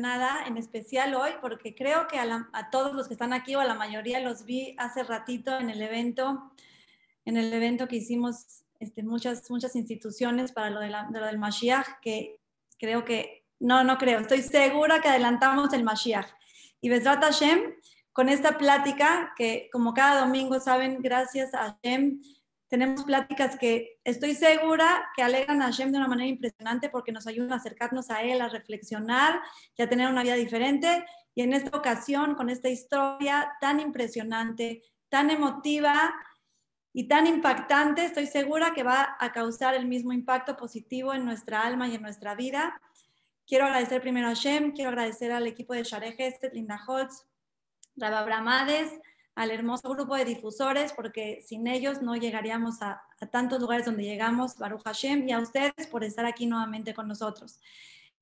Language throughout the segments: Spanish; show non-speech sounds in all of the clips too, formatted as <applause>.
emocionada, en especial hoy, porque creo que a, todos los que están aquí o a la mayoría los vi hace ratito en el evento, en el evento que hicimos este, muchas, muchas instituciones para lo, de lo del Mashiach, que creo que, no, no creo, estoy segura que adelantamos el Mashiach. Y Besrat Hashem, con esta plática, que como cada domingo saben, gracias a Hashem, tenemos pláticas que estoy segura que alegran a Hashem de una manera impresionante porque nos ayudan a acercarnos a Él, a reflexionar y a tener una vida diferente. Y en esta ocasión, con esta historia tan impresionante, tan emotiva y tan impactante, estoy segura que va a causar el mismo impacto positivo en nuestra alma y en nuestra vida. Quiero agradecer primero a Hashem, quiero agradecer al equipo de Share Gestet, Linda Holtz, Raba Bramades, al hermoso grupo de difusores, porque sin ellos no llegaríamos a, tantos lugares donde llegamos, Baruch Hashem, y a ustedes por estar aquí nuevamente con nosotros.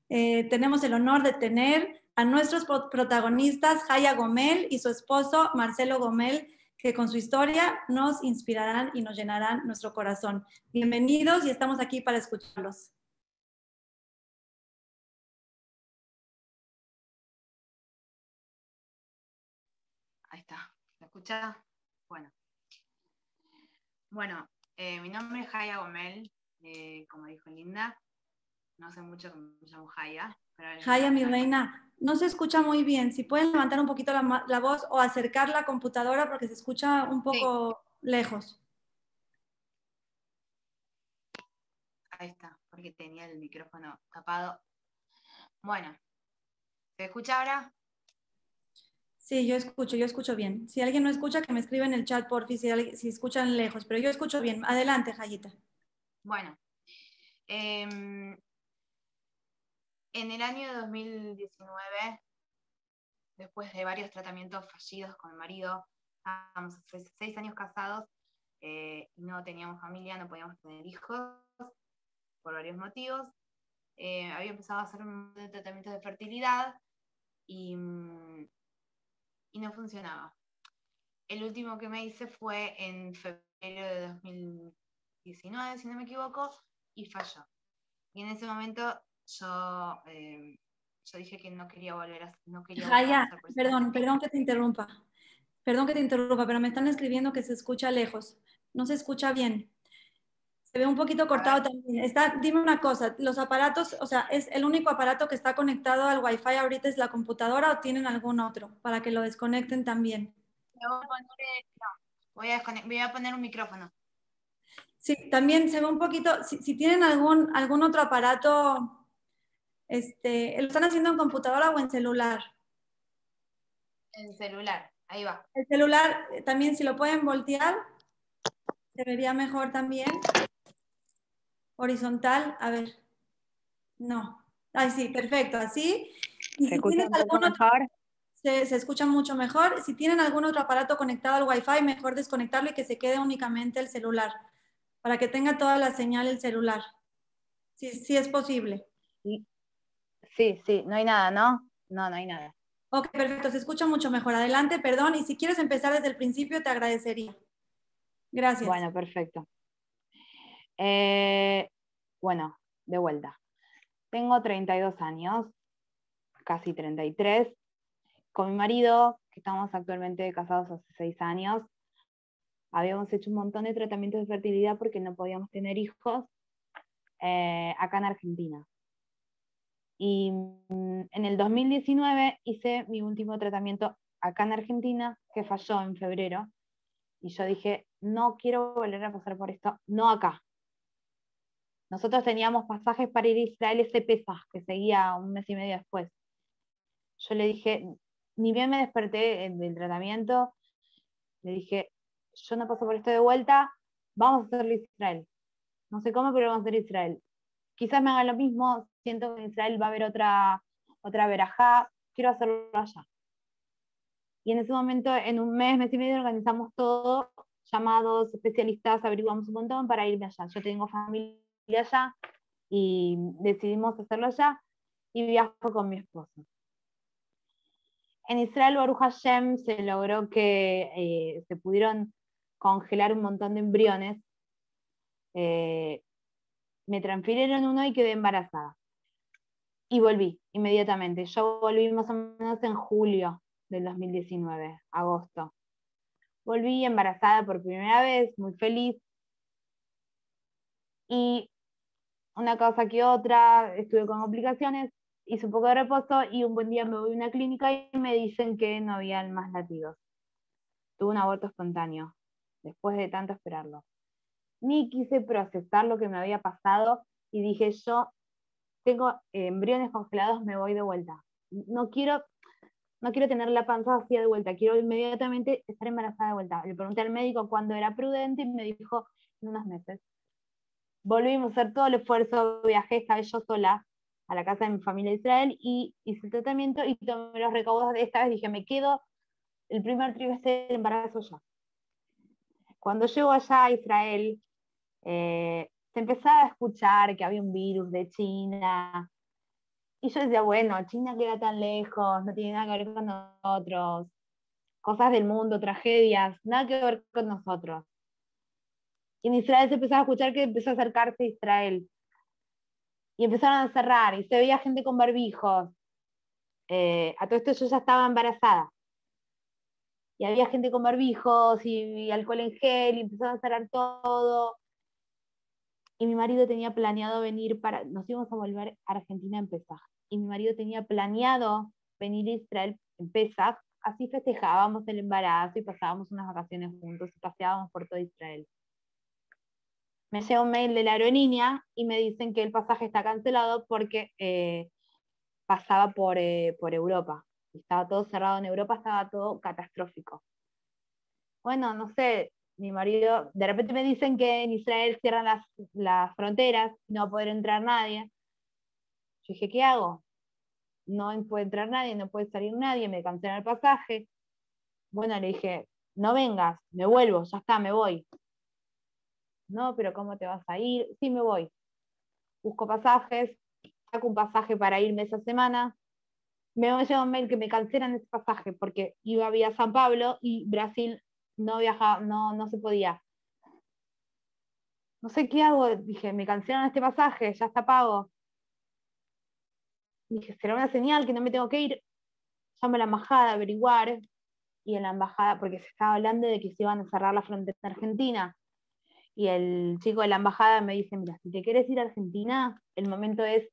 Eh, tenemos el honor de tener a nuestros protagonistas, Jaya Gomel y su esposo, Marcelo Gomel, que con su historia nos inspirarán y nos llenarán nuestro corazón. Bienvenidos y estamos aquí para escucharlos. Escucha? Bueno. Bueno, eh, mi nombre es Jaya Gomel, eh, como dijo Linda. No sé mucho cómo me llamo Jaya. Jaya, mi reina, no se escucha muy bien. Si pueden levantar un poquito la, voz o acercar la computadora porque se escucha un poco lejos. Ahí está, porque tenía el micrófono tapado. Bueno, ¿se escucha ahora? Sí, yo escucho, yo escucho bien. Si alguien no escucha, que me escriba en el chat, por si, si escuchan lejos, pero yo escucho bien. Adelante, Jayita. Bueno, em, en el año 2019, después de varios tratamientos fallidos con el marido, estábamos seis años casados, eh, no teníamos familia, no podíamos tener hijos por varios motivos. Eh, había empezado a hacer un tratamiento de fertilidad y mm, y no funcionaba. El último que me hice fue en febrero de 2019, si no me equivoco, y falló. Y en ese momento yo, eh, yo dije que no quería volver a, no quería perdón, perdón que te interrumpa. Perdón que te interrumpa, pero me están escribiendo que se escucha lejos. No se escucha bien. Se ve un poquito cortado también. Está, dime una cosa, los aparatos, o sea, ¿es el único aparato que está conectado al Wi-Fi ahorita es la computadora o tienen algún otro para que lo desconecten también? Voy a, voy a poner un micrófono. Sí, también se ve un poquito, si, tienen algún, algún otro aparato, este, ¿lo están haciendo en computadora o en celular? En celular, ahí va. El celular, eh, también si lo pueden voltear, se vería mejor también. Horizontal, a ver. No. Ay, sí, perfecto, así. ¿Se escucha mejor? Se, escucha mucho mejor. Si tienen algún otro aparato conectado al Wi-Fi, mejor desconectarlo y que se quede únicamente el celular, para que tenga toda la señal el celular. Sí, sí es posible. Sí, sí. no hay nada, ¿no? No, no hay nada. Ok, perfecto, se escucha mucho mejor. Adelante, perdón. Y si quieres empezar desde el principio, te agradecería. Gracias. Bueno, perfecto. Eh, bueno, de vuelta. Tengo 32 años, casi 33. Con mi marido, que estamos actualmente casados hace 6 años, habíamos hecho un montón de tratamientos de fertilidad porque no podíamos tener hijos eh, acá en Argentina. Y mm, en el 2019 hice mi último tratamiento acá en Argentina, que falló en febrero. Y yo dije, no quiero volver a pasar por esto, no acá, nosotros teníamos pasajes para ir a Israel ese Pesaj, que seguía un mes y medio después. Yo le dije, ni bien me desperté del tratamiento, le dije, yo no paso por esto de vuelta, vamos a hacerlo Israel. No sé cómo, pero vamos a hacer Israel. Quizás me haga lo mismo, siento que en Israel va a haber otra, otra verajá, quiero hacerlo allá. Y en ese momento, en un mes, mes y medio, organizamos todo, llamados, especialistas, averiguamos un montón para irme allá. Yo tengo familia allá y decidimos hacerlo allá y viajo con mi esposo. En Israel, Baruch Hashem, se logró que eh, se pudieron congelar un montón de embriones. Eh, me transfirieron uno y quedé embarazada. y volví inmediatamente. Yo volví más o menos en julio del 2019, agosto. Volví embarazada por primera vez, muy feliz. Y una cosa que otra, estuve con complicaciones, hice un poco de reposo y un buen día me voy a una clínica y me dicen que no había más latidos. Tuve un aborto espontáneo, después de tanto esperarlo. Ni quise procesar lo que me había pasado y dije, yo tengo embriones congelados, me voy de vuelta. No quiero, no quiero tener la panza vacía de vuelta, quiero inmediatamente estar embarazada de vuelta. Le pregunté al médico cuándo era prudente y me dijo en unos meses. Volvimos a hacer todo el esfuerzo, viajé, estaba yo sola a la casa de mi familia de Israel y hice el tratamiento y tomé los recaudos de esta vez. Dije, me quedo el primer trimestre del embarazo ya. Cuando llego allá a Israel, eh, se empezaba a escuchar que había un virus de China. Y yo decía, bueno, China queda tan lejos, no tiene nada que ver con nosotros. Cosas del mundo, tragedias, nada que ver con nosotros. Y en Israel se empezaba a escuchar que empezó a acercarse Israel. Y empezaron a cerrar, y se veía gente con barbijos. Eh, a todo esto yo ya estaba embarazada. Y había gente con barbijos y, alcohol en gel, y empezaron a cerrar todo y mi marido tenía planeado venir para, nos íbamos a volver a Argentina en Pesaj, y mi marido tenía planeado venir a Israel en Pesaj, así festejábamos el embarazo y pasábamos unas vacaciones juntos y paseábamos por todo Israel. Me llega un mail de la aerolínea y me dicen que el pasaje está cancelado porque eh, pasaba por, eh, por Europa. Estaba todo cerrado en Europa, estaba todo catastrófico. Bueno, no sé, mi marido, de repente me dicen que en Israel cierran las, las fronteras, no va a poder entrar nadie. Yo dije, ¿qué hago? No puede entrar nadie, no puede salir nadie, me cancelan el pasaje. Bueno, le dije, no vengas, me vuelvo, ya está, me voy. No, pero ¿cómo te vas a ir? Sí, me voy. Busco pasajes, saco un pasaje para irme esa semana. Me llega un mail que me cancelan ese pasaje porque iba vía San Pablo y Brasil no viajaba, no, no se podía. No sé qué hago, dije, me cancelan este pasaje, ya está pago. Dije, será una señal que no me tengo que ir. Llamo a la embajada a averiguar. Y en la embajada, porque se estaba hablando de que se iban a cerrar la frontera Argentina. Y el chico de la embajada me dice, mira, si te quieres ir a Argentina, el momento es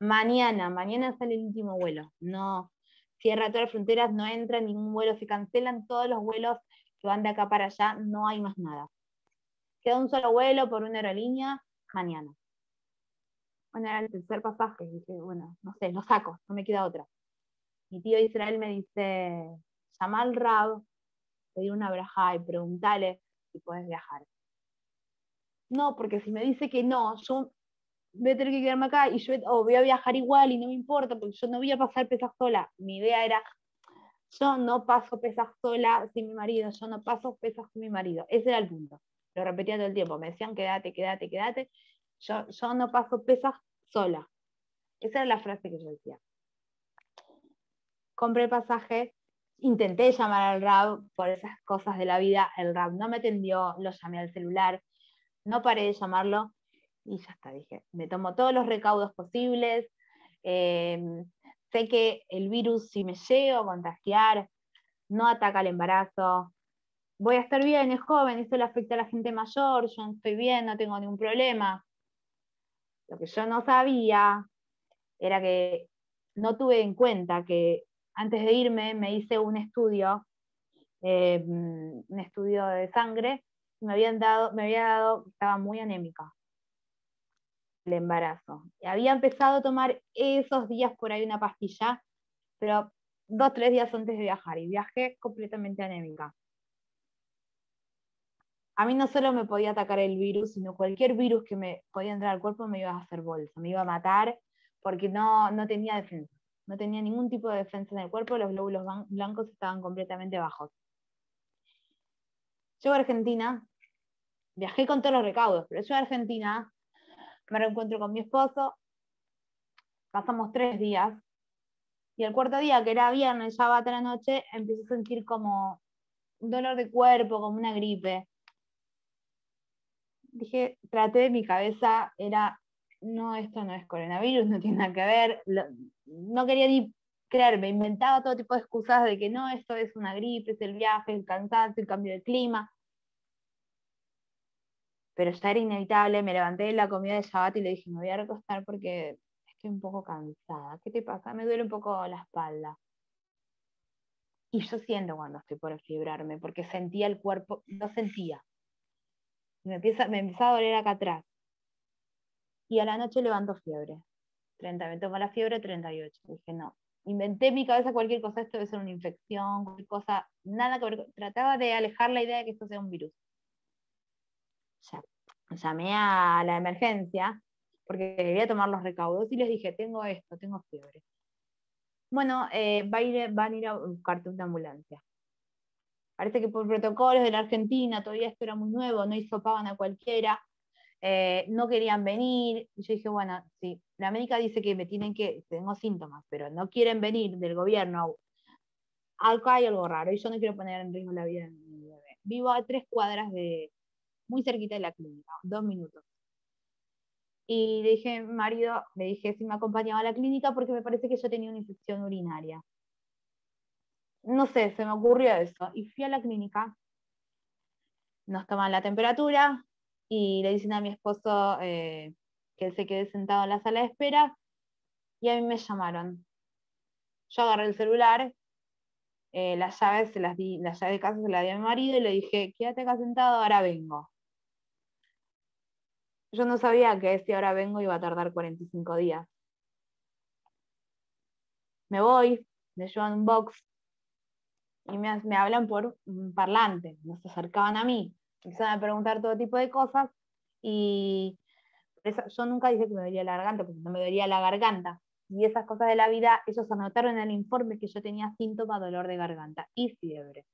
mañana, mañana sale el último vuelo. No, cierra todas las fronteras, no entra ningún vuelo, se cancelan todos los vuelos que van de acá para allá, no hay más nada. Queda un solo vuelo por una aerolínea mañana. Bueno, era el tercer pasaje, dije, bueno, no sé, lo saco, no me queda otra. Mi tío Israel me dice, llama al Rab, pedir una braja y preguntale si puedes viajar. No, porque si me dice que no, yo voy a tener que quedarme acá y yo voy a viajar igual y no me importa porque yo no voy a pasar pesas sola. Mi idea era yo no paso pesas sola sin mi marido, yo no paso pesas con mi marido. Ese era el punto. Lo repetía todo el tiempo. Me decían, quédate, quédate, quédate. Yo, yo no paso pesas sola. Esa era la frase que yo decía. Compré el pasaje, intenté llamar al RAB por esas cosas de la vida. El RAB no me atendió, lo llamé al celular, no paré de llamarlo y ya está. Dije, me tomo todos los recaudos posibles. Eh, Sé que el virus, si me llego a contagiar, no ataca el embarazo. Voy a estar bien, es joven, eso le afecta a la gente mayor, yo estoy bien, no tengo ningún problema. Lo que yo no sabía era que no tuve en cuenta que antes de irme me hice un estudio, eh, un estudio de sangre, me habían dado, me había dado, estaba muy anémica el embarazo. Había empezado a tomar esos días por ahí una pastilla, pero dos, tres días antes de viajar y viajé completamente anémica. A mí no solo me podía atacar el virus, sino cualquier virus que me podía entrar al cuerpo me iba a hacer bolsa, me iba a matar porque no, no tenía defensa. No tenía ningún tipo de defensa en el cuerpo, los glóbulos blancos estaban completamente bajos. Llego a Argentina, viajé con todos los recaudos, pero yo a Argentina me reencuentro con mi esposo, pasamos tres días, y el cuarto día, que era viernes, ya va a la noche, empiezo a sentir como un dolor de cuerpo, como una gripe. Dije, traté de mi cabeza, era no, esto no es coronavirus, no tiene nada que ver. no quería ni creerme, inventaba todo tipo de excusas de que no, esto es una gripe, es el viaje, el cansancio, el cambio de clima. Pero ya era inevitable, me levanté de la comida de Shabbat y le dije, me voy a recostar porque estoy un poco cansada. ¿Qué te pasa? Me duele un poco la espalda. Y yo siento cuando estoy por fibrarme, porque sentía el cuerpo, no sentía. Me, empieza, me empezaba a doler acá atrás. Y a la noche levanto fiebre. 30, me tomo la fiebre 38. Dije, no. Inventé en mi cabeza cualquier cosa, esto debe ser una infección, cualquier cosa, nada que. Trataba de alejar la idea de que esto sea un virus. Ya. Llamé a la emergencia porque quería tomar los recaudos y les dije, tengo esto, tengo fiebre bueno, eh, va a ir, van a ir a buscarte una ambulancia. Parece que por protocolos de la Argentina, todavía esto era muy nuevo, no hizo pagan a cualquiera, eh, no querían venir. Y yo dije, bueno, sí, la médica dice que me tienen que, tengo síntomas, pero no quieren venir del gobierno. Acá hay algo raro y yo no quiero poner en riesgo la vida de mi bebé. Vivo a tres cuadras de, muy cerquita de la clínica, dos minutos. Y le dije, marido, le dije si me acompañaba a la clínica porque me parece que yo tenía una infección urinaria. No sé, se me ocurrió eso. Y fui a la clínica, nos toman la temperatura y le dicen a mi esposo eh, que él se quede sentado en la sala de espera y a mí me llamaron. Yo agarré el celular, eh, las llaves se las di, las llaves de casa se las di a mi marido y le dije, quédate acá sentado, ahora vengo. Yo no sabía que si ahora vengo iba a tardar 45 días. Me voy, me llevan un box y me, hablan por un parlante, se acercaban a mí, empezaban a preguntar todo tipo de cosas y yo nunca dije que me dolía la garganta, porque no me dolía la garganta. Y esas cosas de la vida, ellos anotaron en el informe que yo tenía síntomas de dolor de garganta y fiebre.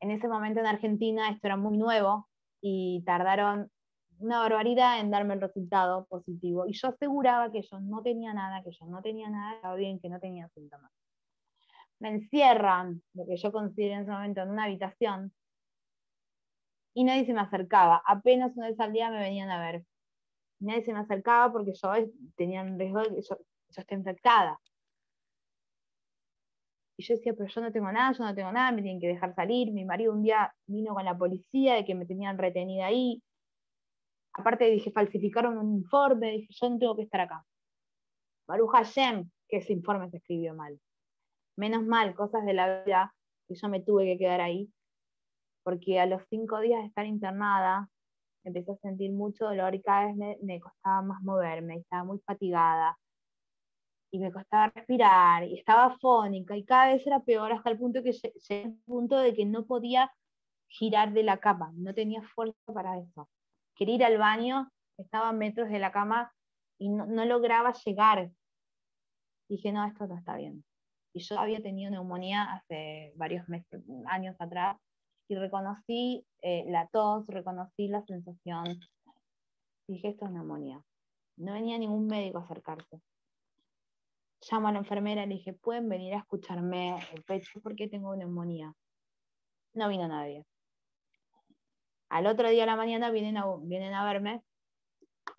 En ese momento en Argentina esto era muy nuevo, y tardaron una barbaridad en darme el resultado positivo. Y yo aseguraba que yo no tenía nada, que yo no tenía nada, estaba bien, que no tenía síntomas. Me encierran, lo que yo considero en ese momento, en una habitación, y nadie se me acercaba. Apenas una vez al día me venían a ver. Nadie se me acercaba porque yo tenía un riesgo de que yo, yo esté infectada. Y yo decía, pero yo no tengo nada, yo no tengo nada, me tienen que dejar salir. Mi marido un día vino con la policía de que me tenían retenida ahí. Aparte dije, falsificaron un informe, dije, yo no tengo que estar acá. Baruch Hashem, que ese informe se escribió mal. Menos mal, cosas de la vida, que yo me tuve que quedar ahí, porque a los cinco días de estar internada, empecé a sentir mucho dolor y cada vez me, me costaba más moverme, estaba muy fatigada y me costaba respirar y estaba fónica y cada vez era peor hasta el punto que llegué al punto de que no podía girar de la cama, no tenía fuerza para eso. Quería ir al baño, estaba a metros de la cama y no, lograba llegar. Dije, no, esto no está bien. Y yo había tenido neumonía hace varios meses, años atrás y reconocí eh, la tos, reconocí la sensación. Dije, esto es neumonía. No venía ningún médico a acercarse llamo a la enfermera y le dije, ¿pueden venir a escucharme el pecho porque tengo neumonía? No vino nadie. Al otro día a la mañana vienen a, vienen a verme,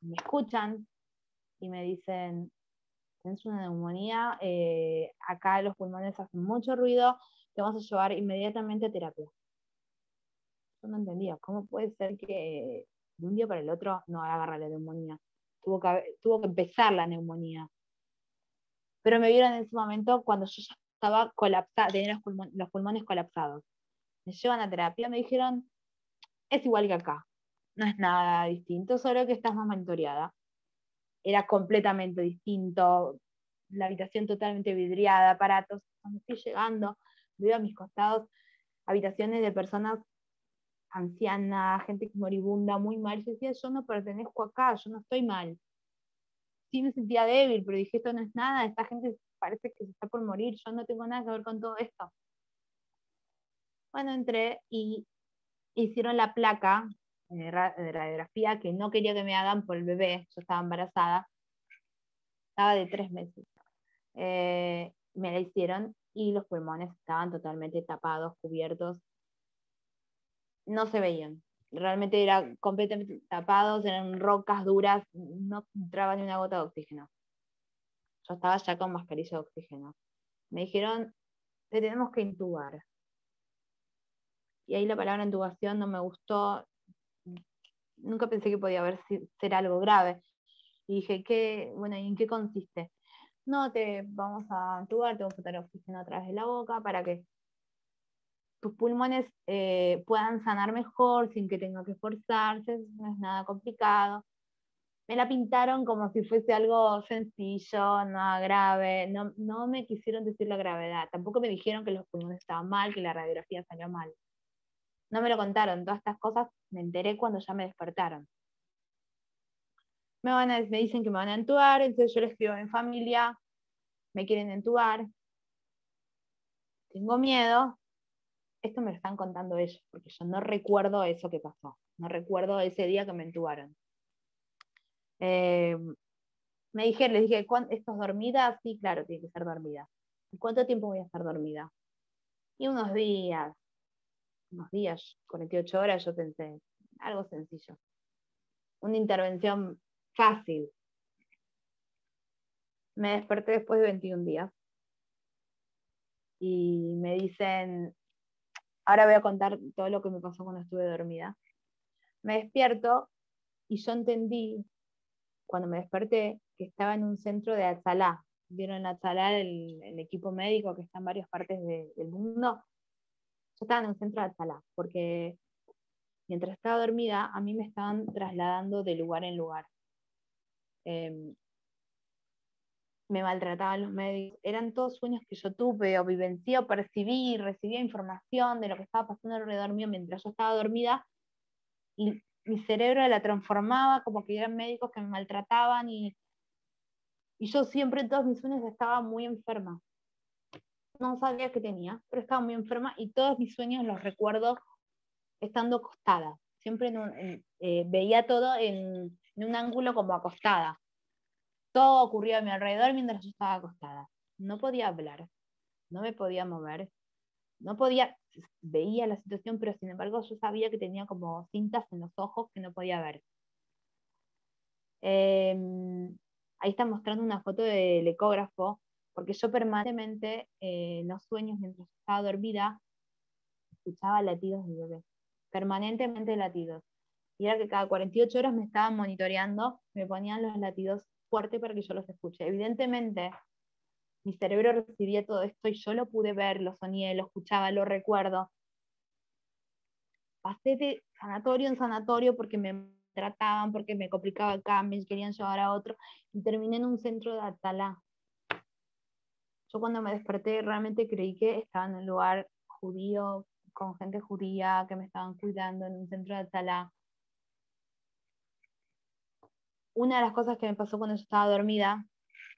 me escuchan y me dicen, tienes una neumonía, eh, acá los pulmones hacen mucho ruido, te vamos a llevar inmediatamente a terapia. Yo no entendía, ¿cómo puede ser que de un día para el otro no agarra la neumonía? Tuvo que, tuvo que empezar la neumonía pero me vieron en ese momento cuando yo ya estaba colapsada, tenía los, pulmones, colapsados. Me llevan a terapia, me dijeron, es igual que acá, no es nada distinto, solo que estás más monitoreada. Era completamente distinto, la habitación totalmente vidriada, aparatos. Cuando estoy llegando, veo a mis costados habitaciones de personas ancianas, gente moribunda, muy mal. Yo decía, yo no pertenezco acá, yo no estoy mal sí me sentía débil, pero dije, esto no es nada, esta gente parece que se está por morir, yo no tengo nada que ver con todo esto. Bueno, entré y hicieron la placa de radiografía que no quería que me hagan por el bebé, yo estaba embarazada, estaba de tres meses. Eh, me la hicieron y los pulmones estaban totalmente tapados, cubiertos, no se veían. Realmente era completamente tapados, eran rocas duras, no entraba ni una gota de oxígeno. Yo estaba ya con mascarilla de oxígeno. Me dijeron, te tenemos que intubar. Y ahí la palabra intubación no me gustó. Nunca pensé que podía ser algo grave. Y dije, ¿qué, bueno, ¿y en qué consiste? No, te vamos a intubar, te vamos a poner oxígeno a través de la boca para que tus pulmones eh, puedan sanar mejor sin que tenga que esforzarse, no es nada complicado. Me la pintaron como si fuese algo sencillo, nada grave, no, no me quisieron decir la gravedad, tampoco me dijeron que los pulmones estaban mal, que la radiografía salió mal. No me lo contaron, todas estas cosas me enteré cuando ya me despertaron. Me, van a, me dicen que me van a entubar, entonces yo les escribo mi familia, me quieren entubar, tengo miedo, esto me lo están contando ellos, porque yo no recuerdo eso que pasó, no recuerdo ese día que me entubaron. Eh, me dijeron, les dije, ¿esto es dormida? Sí, claro, tiene que ser dormida. ¿Y cuánto tiempo voy a estar dormida? Y unos días, unos días, 48 horas, yo pensé, algo sencillo. Una intervención fácil. Me desperté después de 21 días y me dicen, Ahora voy a contar todo lo que me pasó cuando estuve dormida. Me despierto y yo entendí, cuando me desperté, que estaba en un centro de Atzalá. ¿Vieron Atzalá, el, el equipo médico que está en varias partes del mundo? Yo estaba en un centro de Atzalá, porque mientras estaba dormida, a mí me estaban trasladando de lugar en lugar. Em, me maltrataban los médicos, eran todos sueños que yo tuve o vivencié percibí, recibía información de lo que estaba pasando alrededor mío mientras yo estaba dormida y mi cerebro la transformaba como que eran médicos que me maltrataban y, y yo siempre en todos mis sueños estaba muy enferma. No sabía qué tenía, pero estaba muy enferma y todos mis sueños los recuerdo estando acostada. Siempre eh, veía todo en, en un ángulo como acostada todo ocurría a mi alrededor mientras yo estaba acostada. No podía hablar, no me podía mover, no podía, veía la situación, pero sin embargo yo sabía que tenía como cintas en los ojos que no podía ver. Em, ahí está mostrando una foto del ecógrafo, porque yo permanentemente eh, en los sueños, mientras estaba dormida, escuchaba latidos de bebé, permanentemente latidos. Y era que cada 48 horas me estaban monitoreando, me ponían los latidos fuerte para que yo los escuche. Evidentemente, mi cerebro recibía todo esto y yo lo pude ver, lo soñé, lo escuchaba, lo recuerdo. Pasé de sanatorio en sanatorio porque me trataban, porque me complicaba acá, me querían llevar a otro y terminé en un centro de Atalá. Yo cuando me desperté realmente creí que estaba en un lugar judío, con gente judía que me estaban cuidando en un centro de Atalá una de las cosas que me pasó cuando yo estaba dormida,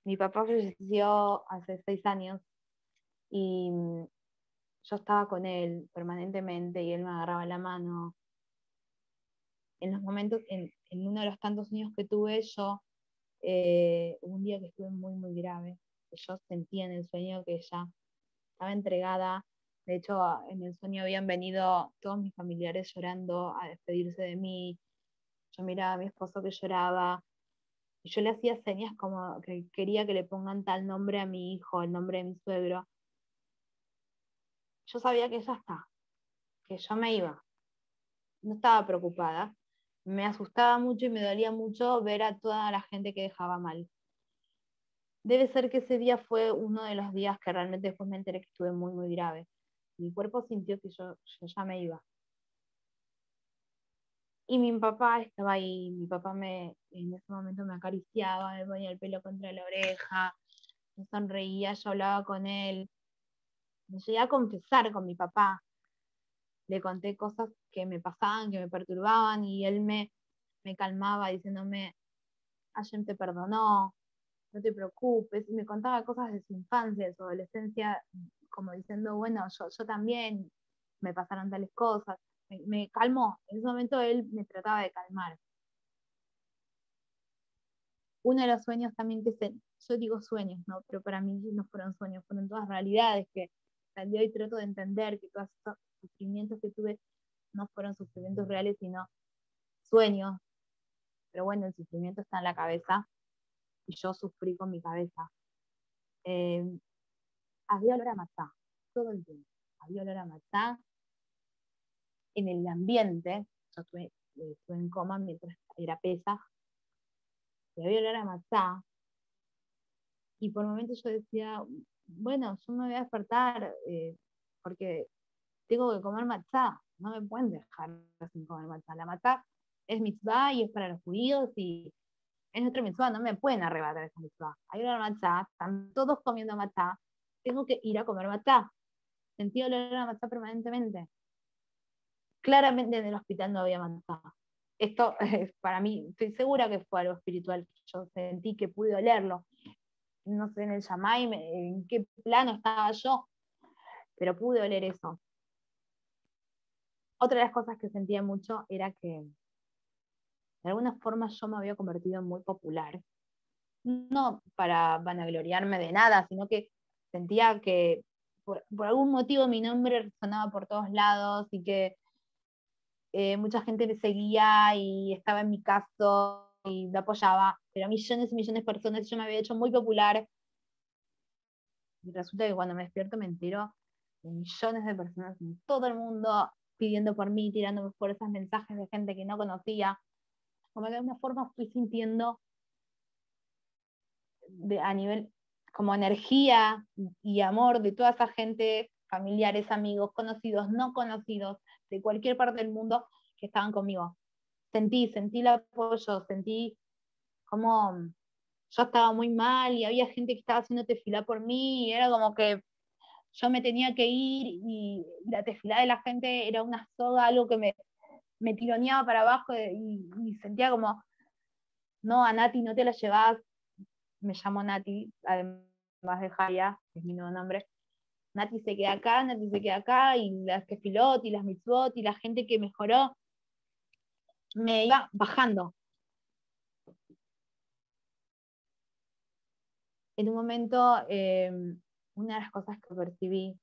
mi papá falleció hace seis años y mm, yo estaba con él permanentemente y él me agarraba la mano. En los momentos, en, uno de los tantos sueños que tuve, yo, eh, un día que estuve muy, muy grave, yo sentía en el sueño que ella estaba entregada. De hecho, en el sueño habían venido todos mis familiares llorando a despedirse de mí. Yo miraba a mi esposo que lloraba, yo le hacía señas como que quería que le pongan tal nombre a mi hijo, el nombre de mi suegro. Yo sabía que ya está, que yo me iba. No estaba preocupada. Me asustaba mucho y me dolía mucho ver a toda la gente que dejaba mal. Debe ser que ese día fue uno de los días que realmente después me enteré que estuve muy, muy grave. Mi cuerpo sintió que yo, yo ya me iba. Y mi papá estaba ahí, mi papá me, en ese momento me acariciaba, me ponía el pelo contra la oreja, me sonreía, yo hablaba con él. Me llegué a confesar con mi papá. Le conté cosas que me pasaban, que me perturbaban, y él me, me calmaba diciéndome, Hashem te perdonó, no te preocupes, y me contaba cosas de su infancia, de su adolescencia, como diciendo, bueno, yo, yo también me pasaron tales cosas me, calmó. En ese momento él me trataba de calmar. Uno de los sueños también que se, yo digo sueños, ¿no? pero para mí no fueron sueños, fueron todas realidades que salió y trato de entender que todos esos sufrimientos que tuve no fueron sufrimientos reales, sino sueños. Pero bueno, el sufrimiento está en la cabeza y yo sufrí con mi cabeza. Eh, había olor a matá todo el tiempo. Había olor a matá en el ambiente. Yo estuve, estuve en coma mientras era pesa. Y había olor a matá. Y por momentos yo decía, bueno, yo me voy a despertar eh, porque tengo que comer matzá, no me pueden dejar sin comer matzá. La matzá es mitzvah y es para los judíos y es nuestro mitzvah, no me pueden arrebatar esa mitzvah. Hay una matzá, están todos comiendo matzá, tengo que ir a comer matzá. Sentí olor a matzá permanentemente. Claramente en el hospital no había matzá. Esto es <laughs> para mí, estoy segura que fue algo espiritual. Yo sentí que pude olerlo. No sé en el Yamai en qué plano estaba yo, pero pude oler eso. Otra de las cosas que sentía mucho era que de alguna forma yo me había convertido en muy popular. No para vanagloriarme de nada, sino que sentía que por, algún motivo mi nombre resonaba por todos lados y que eh, mucha gente me seguía y estaba en mi caso y me apoyaba, pero millones y millones de personas yo me había hecho muy popular. Y resulta que cuando me despierto me entero de millones de personas en todo el mundo pidiendo por mí, tirándome por esos mensajes de gente que no conocía. Como que de alguna forma fui sintiendo de, a nivel como energía y amor de toda esa gente, familiares, amigos, conocidos, no conocidos, de cualquier parte del mundo que estaban conmigo. Sentí, sentí el apoyo, sentí como yo estaba muy mal y había gente que estaba haciendo tefilá por mí y era como que yo me tenía que ir y la tefilá de la gente era una soga, algo que me, me tironeaba para abajo y, sentía como, no, a Nati no te la llevas, me llamo Nati, además de Jaya, que es mi nuevo nombre, Nati se queda acá, Nati se queda acá, y las que y las mitzvot, y la gente que mejoró, me iba bajando. En un momento, eh, una de las cosas que percibí,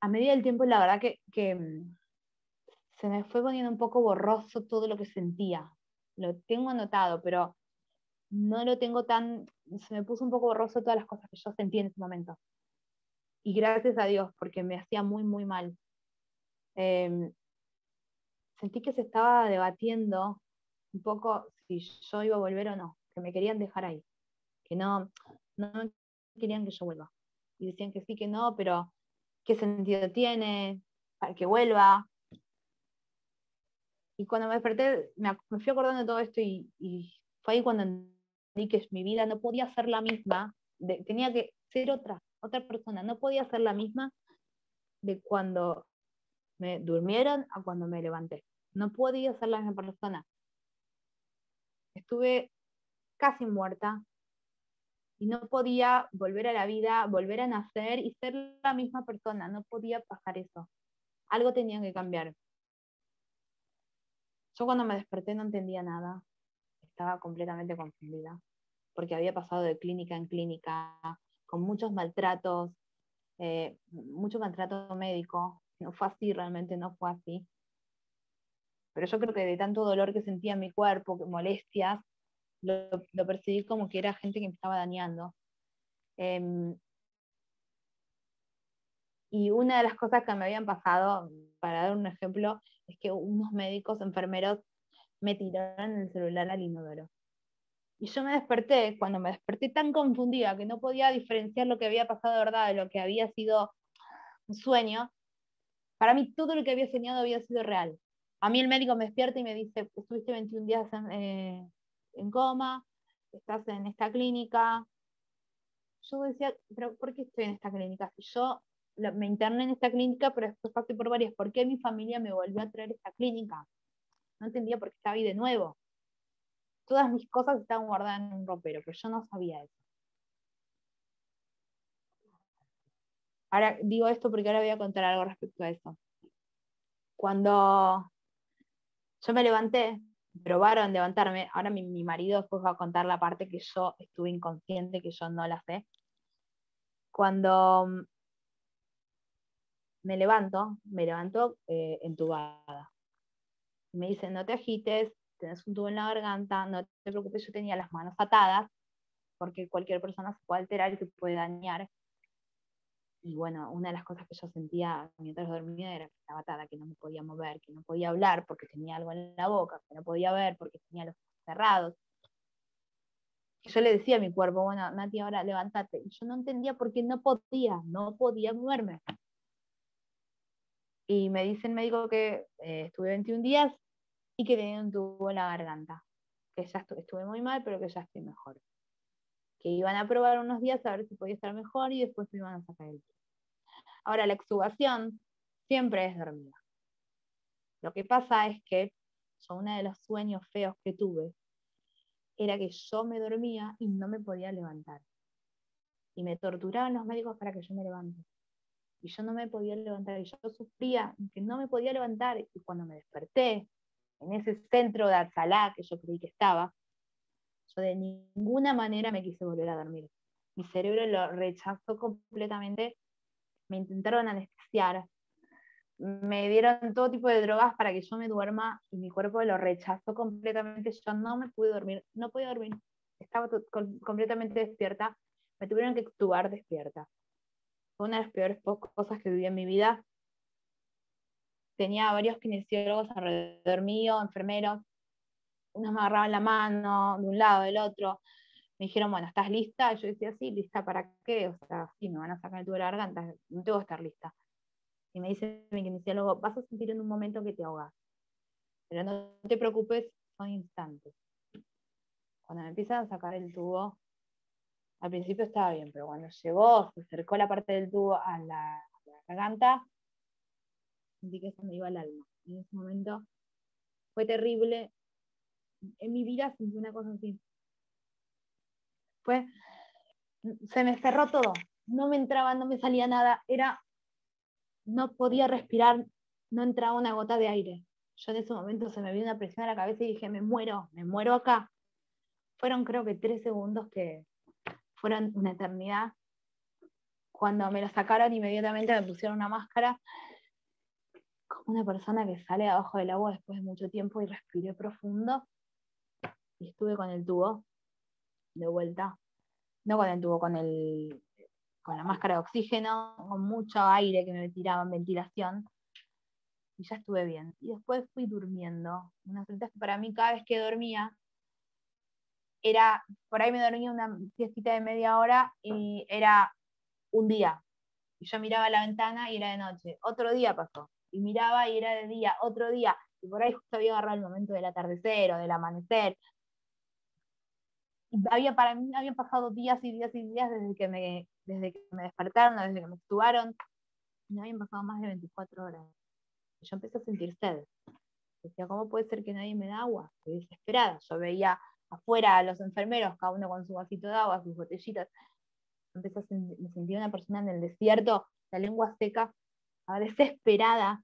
a medida del tiempo, la verdad que, mm, se me fue poniendo un poco borroso todo lo que sentía. Lo tengo anotado, pero no lo tengo tan, se me puso un poco borroso todas las cosas que yo sentí en ese momento. Y gracias a Dios, porque me hacía muy, muy mal. Em, sentí que se estaba debatiendo un poco si yo iba a volver o no, que me querían dejar ahí, que no, no querían que yo vuelva. Y decían que sí, que no, pero ¿qué sentido tiene para que vuelva? Y cuando me desperté, me, fui acordando de todo esto y, fue ahí cuando entendí que mi vida no podía ser la misma, tenía que ser otra, otra persona, no podía ser la misma de cuando me durmieron a cuando me levanté. No podía ser la misma persona. Estuve casi muerta, y no podía volver a la vida, volver a nacer y ser la misma persona, no podía pasar eso. Algo tenía que cambiar. Yo cuando me desperté no entendía nada, estaba completamente confundida, porque había pasado de clínica en clínica, con muchos maltratos, eh, mucho maltrato médico. No fue así, realmente no fue así. Pero yo creo que de tanto dolor que sentía en mi cuerpo, molestias, lo, percibí como que era gente que me estaba dañando. Em, y una de las cosas que me habían pasado, para dar un ejemplo, es que unos médicos, enfermeros, me tiraron el celular al inodoro. Y yo me desperté, cuando me desperté tan confundida que no podía diferenciar lo que había pasado de verdad de lo que había sido un sueño, para mí todo lo que había soñado había sido real. A mí el médico me despierta y me dice, estuviste 21 días en, eh, en coma, estás en esta clínica. Yo decía, pero ¿por qué estoy en esta clínica? Si yo me interné en esta clínica, pero después pasé por varias, ¿por qué mi familia me volvió a traer esta clínica? No entendía por qué estaba ahí de nuevo. Todas mis cosas estaban guardadas en un ropero, pero yo no sabía eso. Ahora digo esto porque ahora voy a contar algo respecto a eso. Cuando yo me levanté probaron levantarme. Ahora mi, marido después va a contar la parte que yo estuve inconsciente, que yo no la sé. Cuando mm, me levanto, me levanto eh, entubada. Me dicen, no te agites, tenés un tubo en la garganta, no te preocupes, yo tenía las manos atadas, porque cualquier persona se puede alterar y te puede dañar. Y bueno, una de las cosas que yo sentía mientras dormía era que estaba atada, que no me podía mover, que no podía hablar porque tenía algo en la boca, que no podía ver porque tenía los ojos cerrados. Y yo le decía a mi cuerpo, bueno, Nati, ahora levántate. Y yo no entendía por qué no podía, no podía moverme. Y me dice el médico que eh, estuve 21 días y que tenía un tubo en la garganta, que ya estuve muy mal, pero que ya estoy mejor. Que iban a probar unos días a ver si podía estar mejor y después me iban a sacar el tubo. Ahora, la extubación siempre es dormida. Lo que pasa es que yo uno de los sueños feos que tuve era que yo me dormía y no me podía levantar. Y me torturaban los médicos para que yo me levante y yo no me podía levantar y yo sufría que no me podía levantar y cuando me desperté en ese centro de Atzalá que yo creí que estaba, yo de ninguna manera me quise volver a dormir. Mi cerebro lo rechazó completamente, me intentaron anestesiar, me dieron todo tipo de drogas para que yo me duerma y mi cuerpo lo rechazó completamente, yo no me pude dormir, no podía dormir, estaba completamente despierta, me tuvieron que extubar despierta. Fue una de las peores cosas que viví en mi vida. Tenía varios kinesiólogos alrededor mío, enfermeros. Unos me agarraban la mano de un lado, del otro. Me dijeron, bueno, ¿estás lista? Y yo decía, sí, ¿lista para qué? O sea, sí, me van a sacar el tubo de la garganta, no tengo que estar lista. Y me dice mi kinesiólogo, vas a sentir en un momento que te ahogas. Pero no te preocupes, son instantes. Cuando me empiezan a sacar el tubo, al principio estaba bien, pero cuando llegó, se acercó la parte del tubo a la, garganta, sentí que se me iba el alma. En ese momento fue terrible. En mi vida sentí una cosa así. Fue, se me cerró todo. No me entraba, no me salía nada. Era, no podía respirar, no entraba una gota de aire. Yo en ese momento se me vino una presión a la cabeza y dije, me muero, me muero acá. Fueron creo que tres segundos que, fueron una eternidad. Cuando me lo sacaron, inmediatamente me pusieron una máscara, una persona que sale abajo del agua después de mucho tiempo y respiré profundo. Y estuve con el tubo de vuelta. No con el tubo, con el con la máscara de oxígeno, con mucho aire que me tiraban, ventilación. Y ya estuve bien. Y después fui durmiendo. Una que para mí cada vez que dormía era, por ahí me dormía una siestita de media hora y era un día. Y yo miraba la ventana y era de noche. Otro día pasó. Y miraba y era de día, otro día. Y por ahí justo había agarrado el momento del atardecer o del amanecer. Y había, para mí habían pasado días y días y días desde que me, desde que me despertaron, desde que me actuaron. No habían pasado más de 24 horas. Y yo empecé a sentir sed. Decía, ¿cómo puede ser que nadie me da agua? Estoy desesperada. Yo veía afuera los enfermeros, cada uno con su vasito de agua, sus botellitas. Empecé a me sentía una persona en el desierto, la lengua seca, desesperada.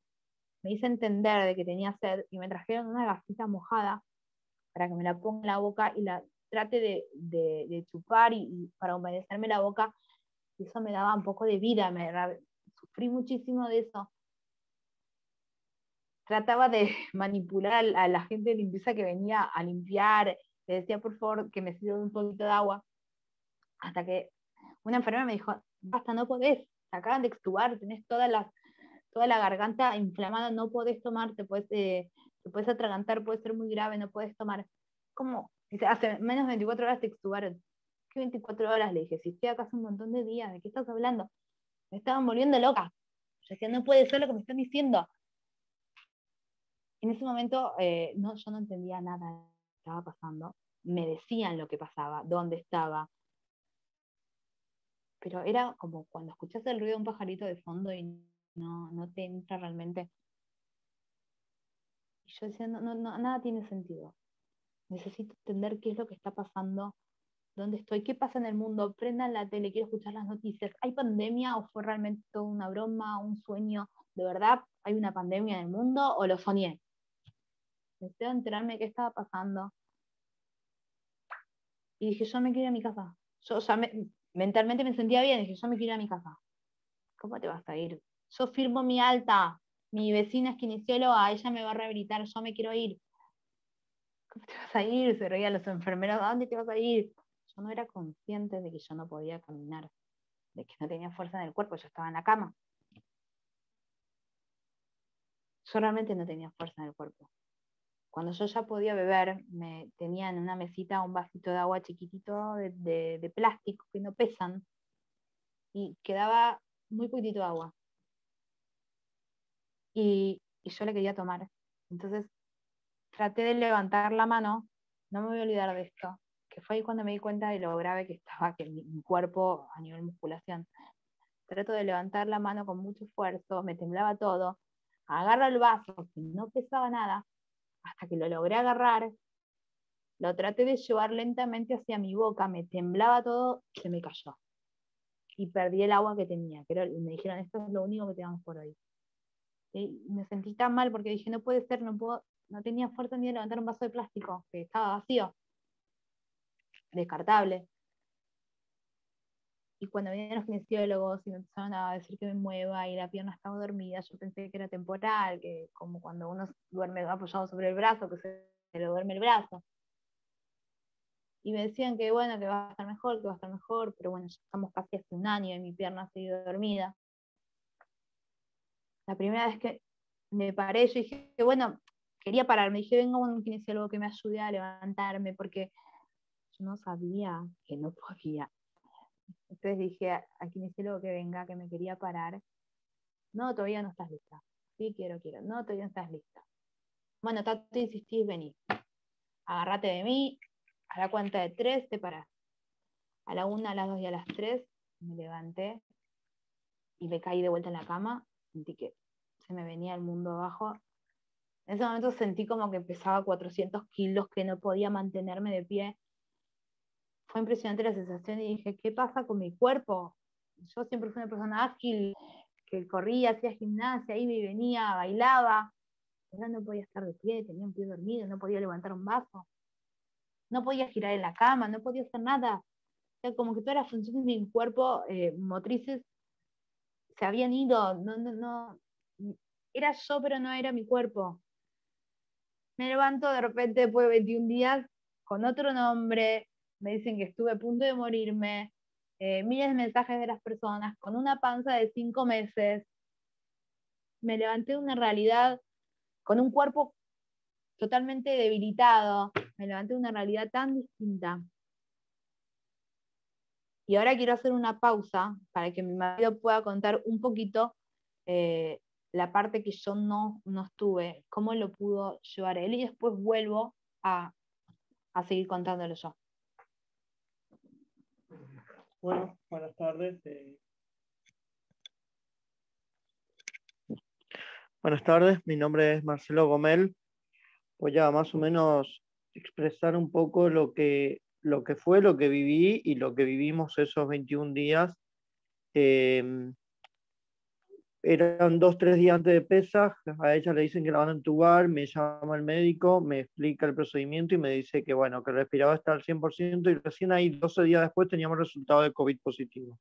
Me hice entender de que tenía sed y me trajeron una gasita mojada para que me la ponga en la boca y la trate de, chupar y, para humedecerme la boca. Y eso me daba un poco de vida, me, sufrí muchísimo de eso trataba de <laughs> manipular a la gente de limpieza que venía a limpiar le decía por favor que me sirva un poquito de agua, hasta que una enfermera me dijo, basta, no podés, te acaban de extubar, tenés toda la, toda la garganta inflamada, no podés tomar, te puedes, eh, te puedes atragantar, puede ser muy grave, no puedes tomar. ¿Cómo? Hace menos de 24 horas te extubaron. ¿Qué 24 horas? Le dije, si estoy acá hace un montón de días, ¿de qué estás hablando? Me estaban volviendo loca. Yo decía, no puede ser lo que me están diciendo. En ese momento, eh, no, yo no entendía nada estaba pasando, me decían lo que pasaba, dónde estaba. Pero era como cuando escuchas el ruido de un pajarito de fondo y no, no te entra realmente. Y yo decía, no, no, nada tiene sentido. Necesito entender qué es lo que está pasando, dónde estoy, qué pasa en el mundo, prendan la tele, quiero escuchar las noticias. ¿Hay pandemia o fue realmente una broma, un sueño? ¿De verdad hay una pandemia en el mundo o lo soñé? Necesito enterarme qué estaba pasando. Y dije, yo me quiero ir a mi casa. Yo, mentalmente me sentía bien, dije, yo me quiero ir a mi casa. ¿Cómo te vas a ir? Yo firmo mi alta, mi vecina es kinesióloga, ella me va a rehabilitar, yo me quiero ir. ¿Cómo te vas a ir? Se reían los enfermeros, ¿a dónde te vas a ir? Yo no era consciente de que yo no podía caminar, de que no tenía fuerza en el cuerpo, yo estaba en la cama. Yo realmente no tenía fuerza en el cuerpo. Cuando yo ya podía beber, me tenía en una mesita un vasito de agua chiquitito de, plástico que no pesan y quedaba muy poquitito de agua y, yo le quería tomar. Entonces traté de levantar la mano, no me voy a olvidar de esto, que fue ahí cuando me di cuenta de lo grave que estaba que mi, cuerpo a nivel musculación. Trato de levantar la mano con mucho esfuerzo, me temblaba todo, agarro el vaso, que no pesaba nada, hasta que lo logré agarrar, lo traté de llevar lentamente hacia mi boca, me temblaba todo, se me cayó. Y perdí el agua que tenía. Pero me dijeron, esto es lo único que tenemos por hoy. Y me sentí tan mal porque dije, no puede ser, no, puedo, no tenía fuerza ni de levantar un vaso de plástico, que estaba vacío, descartable. Y cuando vinieron los kinesiólogos y me empezaron a decir que me mueva y la pierna estaba dormida, yo pensé que era temporal, que como cuando uno duerme apoyado sobre el brazo, que se le duerme el brazo. Y me decían que bueno, que va a estar mejor, que va a estar mejor, pero bueno, ya estamos casi hace un año y mi pierna ha seguido dormida la primera vez que me paré, yo dije, bueno, quería parar, me dije, venga un kinesiólogo que me ayude a levantarme, porque yo no sabía que no podía. Entonces dije al kinesiólogo que venga, que me quería parar. No, todavía no estás lista. Sí, quiero, quiero. No, todavía no estás lista. Bueno, tanto insistís, vení. Agárrate de mí, a la cuenta de tres te parás. A la una, a las dos y a las tres me levanté y me caí de vuelta en la cama. Sentí que me venía el mundo abajo. En ese momento sentí como que pesaba 400 kilos, que no podía mantenerme de pie. Fue impresionante la sensación y dije, ¿qué pasa con mi cuerpo? Yo siempre fui una persona ágil, que corría, hacía gimnasia, iba y venía, bailaba. Ahora no podía estar de pie, tenía un pie dormido, no podía levantar un vaso. No podía girar en la cama, no podía hacer nada. O sea, como que todas las funciones de mi cuerpo eh, motrices se habían ido, no, no, no, era yo, pero no era mi cuerpo. Me levanto de repente después de 21 días con otro nombre, me dicen que estuve a punto de morirme, eh, miles de mensajes de las personas, con una panza de cinco meses. Me levanté de una realidad con un cuerpo totalmente debilitado, me levanté de una realidad tan distinta. Y ahora quiero hacer una pausa para que mi marido pueda contar un poquito eh, la parte que yo no, no estuve, cómo lo pudo llevar él y después vuelvo a, a seguir contándolo yo. Bueno, buenas tardes. Eh. Buenas tardes, mi nombre es Marcelo Gomel. Voy a más o menos expresar un poco lo que, lo que fue, lo que viví y lo que vivimos esos 21 días. Eh, eran dos, tres días antes de pesas, a ella le dicen que la van a entubar, me llama el médico, me explica el procedimiento y me dice que bueno, que respiraba hasta el 100% y recién ahí 12 días después teníamos resultado de COVID positivo.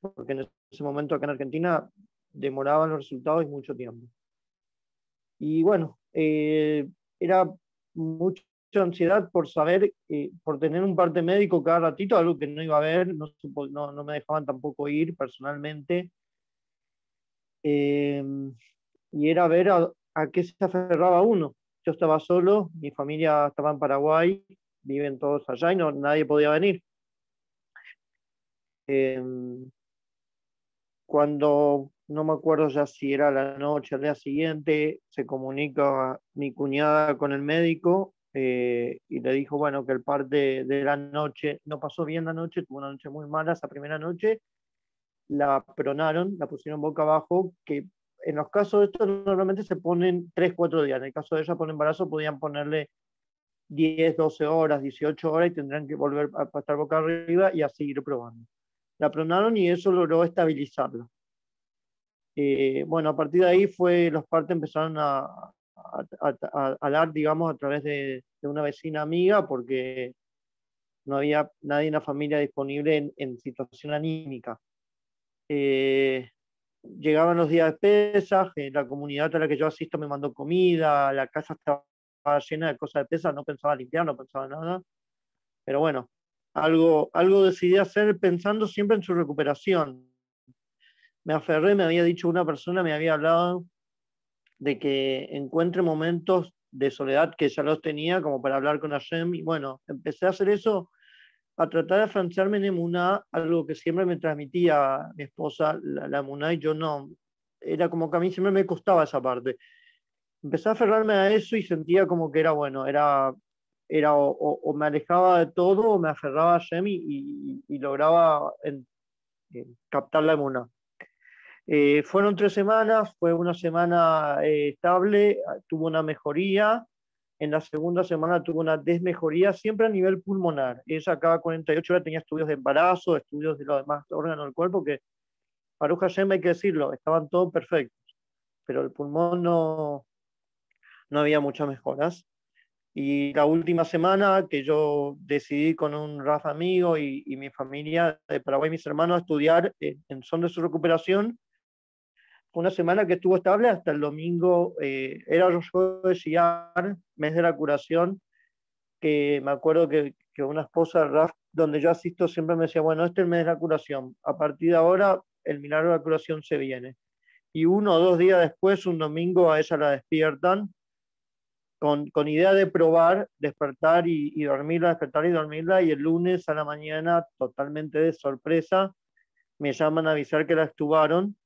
Porque en ese momento acá en Argentina demoraban los resultados y mucho tiempo. Y bueno, eh, era mucha ansiedad por saber, eh, por tener un parte médico cada ratito, algo que no iba a ver, no, no, no me dejaban tampoco ir personalmente Em, y era ver a, qué se aferraba uno. Yo estaba solo, mi familia estaba en Paraguay, viven todos allá y no, nadie podía venir. Em, cuando, no me acuerdo ya si era la noche, al día siguiente, se comunica mi cuñada con el médico eh, y le dijo, bueno, que el parte de la noche, no pasó bien la noche, tuvo una noche muy mala esa primera noche la pronaron, la pusieron boca abajo, que en los casos de estos normalmente se ponen 3, 4 días. En el caso de ella por embarazo podían ponerle 10, 12 horas, 18 horas y tendrán que volver a estar boca arriba y a seguir probando. La pronaron y eso logró estabilizarla. Eh, bueno, a partir de ahí fue, los partes empezaron a, a, dar, digamos, a través de, una vecina amiga porque no había nadie en la familia disponible en situación anímica. Eh, llegaban los días de pesas, la comunidad a la que yo asisto me mandó comida, la casa estaba llena de cosas de pesas, no pensaba limpiar, no pensaba nada. Pero bueno, algo, algo decidí hacer pensando siempre en su recuperación. Me aferré, me había dicho una persona, me había hablado de que encuentre momentos de soledad que ya los tenía como para hablar con Hashem. Y bueno, empecé a hacer eso, a tratar de afianzarme en Emuná, algo que siempre me transmitía mi esposa, la, la y yo no. Era como que a mí siempre me costaba esa parte. Empecé a aferrarme a eso y sentía como que era bueno, era, era o, me alejaba de todo o me aferraba a Hashem y, y, lograba captar la Emuná. Eh, fueron tres semanas, fue una semana eh, estable, tuvo una mejoría. En la segunda semana tuvo una desmejoría, siempre a nivel pulmonar. Ella cada 48 horas tenía estudios de embarazo, estudios de los demás órganos del cuerpo, que para Hashem hay que decirlo, estaban todos perfectos, pero el pulmón no, no había muchas mejoras. Y la última semana que yo decidí con un Rafa amigo y, mi familia de Paraguay, mis hermanos, estudiar en, en son de su recuperación, una semana que estuvo estable hasta el domingo, eh, era Shiar, mes de la curación, que me acuerdo que, que una esposa Raf, donde yo asisto, siempre me decía, bueno, este es el mes de la curación, a partir de ahora el milagro de la curación se viene. Y uno o dos días después, un domingo, a ella la despiertan con, con idea de probar, despertar y, y dormirla, despertar y dormirla, y el lunes a la mañana, totalmente de sorpresa, me llaman a avisar que la estuvaron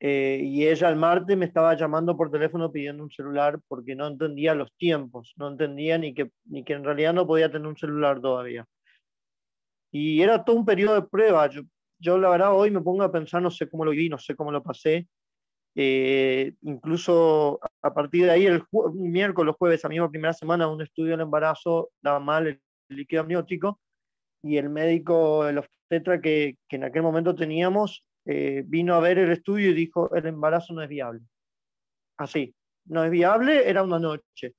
eh, y ella el martes me estaba llamando por teléfono pidiendo un celular porque no entendía los tiempos, no entendía ni que, ni que en realidad no podía tener un celular todavía. Y era todo un periodo de prueba. Yo, yo la verdad hoy me pongo a pensar, no sé cómo lo viví, no sé cómo lo pasé. Eh, incluso a partir de ahí, el, miércoles, jueves, a la primera semana, un estudio del embarazo daba mal el, líquido amniótico y el médico, el obstetra que, que en aquel momento teníamos, eh, vino a ver el estudio y dijo, el embarazo no es viable. Así, no es viable, era una noche.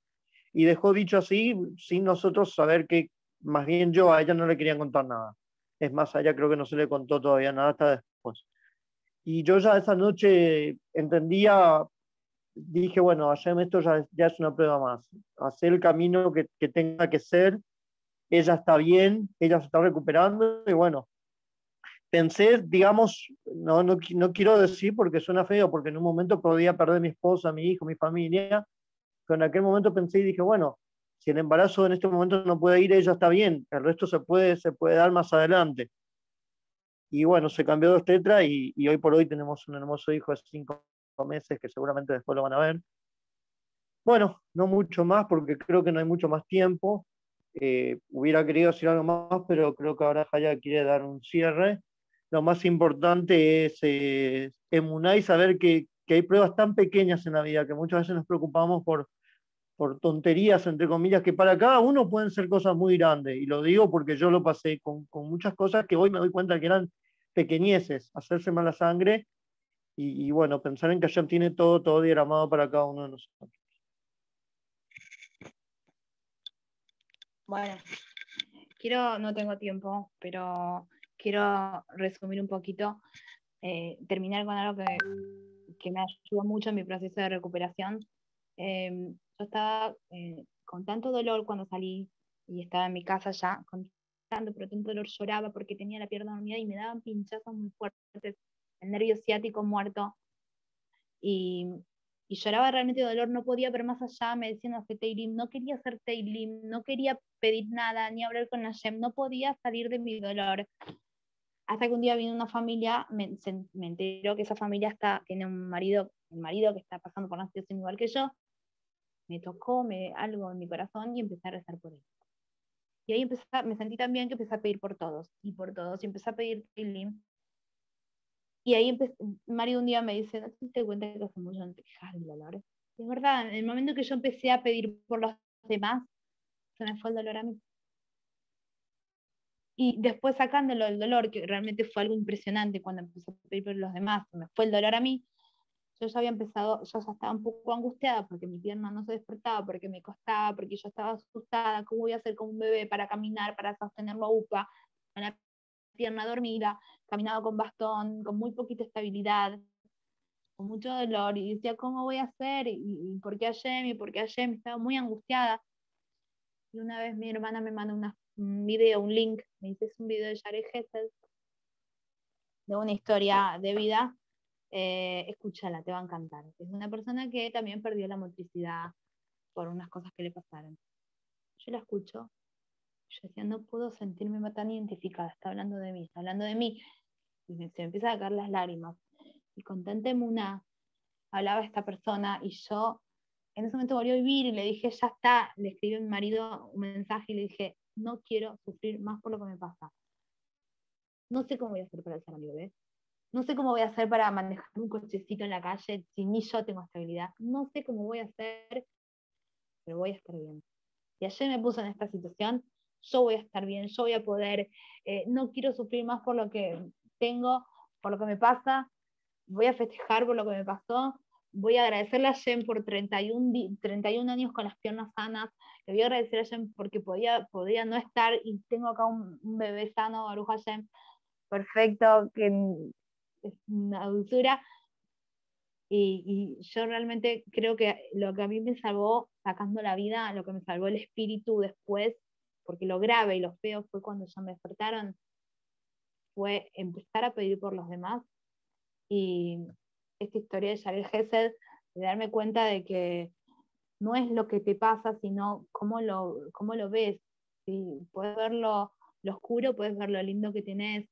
Y dejó dicho así, sin nosotros saber que, más bien yo a ella no le quería contar nada. Es más, a ella creo que no se le contó todavía nada hasta después. Y yo ya esa noche entendía, dije, bueno, Hashem, esto ya, es una prueba más. Hacer el camino que, que tenga que ser. Ella está bien, ella se está recuperando y bueno, pensé, digamos, no, no, no, quiero decir porque suena feo, porque en un momento podía perder mi esposa, mi hijo, mi familia, pero en aquel momento pensé y dije, bueno, si el embarazo en este momento no puede ir, ella está bien, el resto se puede, se puede dar más adelante. Y bueno, se cambió dos tetras y, y hoy por hoy tenemos un hermoso hijo de cinco meses que seguramente después lo van a ver. Bueno, no mucho más porque creo que no hay mucho más tiempo. Eh, hubiera querido decir algo más, pero creo que ahora Jaya quiere dar un cierre lo más importante es eh, emunar y saber que, que, hay pruebas tan pequeñas en la vida que muchas veces nos preocupamos por, por tonterías, entre comillas, que para cada uno pueden ser cosas muy grandes. Y lo digo porque yo lo pasé con, con muchas cosas que hoy me doy cuenta que eran pequeñeces, hacerse mala sangre y, y bueno, pensar en que Hashem tiene todo, todo diagramado para cada uno de nosotros. Bueno, quiero, no tengo tiempo, pero quiero resumir un poquito, eh, terminar con algo que, que, me ayudó mucho en mi proceso de recuperación. Em, yo estaba eh, con tanto dolor cuando salí y estaba en mi casa ya, con tanto, pero tanto dolor lloraba porque tenía la pierna dormida y me daban pinchazos muy fuertes, el nervio ciático muerto. Y, y lloraba realmente de dolor, no podía ver más allá, me decían hacer Teilim, no quería hacer Teilim, no quería pedir nada, ni hablar con Hashem, no podía salir de mi dolor. Hasta que un día vino una familia, me, me enteró que esa familia está, tiene un marido, un marido que está pasando por una situación igual que yo. Me tocó me, algo en mi corazón y empecé a rezar por él. Y ahí empecé, me sentí tan bien que empecé a pedir por todos y por todos. Y empecé a pedir Tilim. Y ahí empecé, marido un día me dice, ¿no te diste cuenta que hace mucho no te quejas del dolor? Es verdad, en el momento que yo empecé a pedir por los demás, se me fue el dolor a mí y después sacándolo del dolor, que realmente fue algo impresionante cuando empecé a pedir por los demás, me fue el dolor a mí, yo ya había empezado, yo ya estaba un poco angustiada porque mi pierna no se despertaba, porque me costaba, porque yo estaba asustada, ¿cómo voy a hacer con un bebé para caminar, para sostenerlo a UPA? Una pierna dormida, caminaba con bastón, con muy poquita estabilidad, con mucho dolor, y decía, ¿cómo voy a hacer? ¿Y, por qué ayer? ¿Y por qué ayer? Estaba muy angustiada. Y una vez mi hermana me mandó un video, un link, me dice, es un video de Jared Hessel, de una historia de vida, eh, escúchala, te va a encantar. Es una persona que también perdió la motricidad por unas cosas que le pasaron. Yo la escucho, yo decía, no puedo sentirme tan identificada, está hablando de mí, está hablando de mí. Y se me empiezan a caer las lágrimas. Y con tanta una hablaba esta persona y yo en ese momento volví a vivir y le dije, ya está, le escribí a mi marido un mensaje y le dije, no quiero sufrir más por lo que me pasa. No sé cómo voy a hacer para ser mi bebé. No sé cómo voy a hacer para manejar un cochecito en la calle si ni yo tengo estabilidad. No sé cómo voy a hacer, pero voy a estar bien. Y ayer me puso en esta situación, yo voy a estar bien, yo voy a poder, eh, no quiero sufrir más por lo que tengo, por lo que me pasa, voy a festejar por lo que me pasó, voy a agradecerle a Jen por 31, 31 años con las piernas sanas, le voy a agradecer a Jen porque podía, podía no estar y tengo acá un, bebé sano, Baruja Jen, perfecto, que es una dulzura. Y, y, yo realmente creo que lo que a mí me salvó sacando la vida, lo que me salvó el espíritu después, porque lo grave y lo feo fue cuando ya me despertaron, fue empezar a pedir por los demás. Y esta historia de Jared Hesed, de darme cuenta de que no es lo que te pasa, sino cómo lo, cómo lo ves. ¿sí? Puedes ver lo, lo oscuro, puedes ver lo lindo que tienes,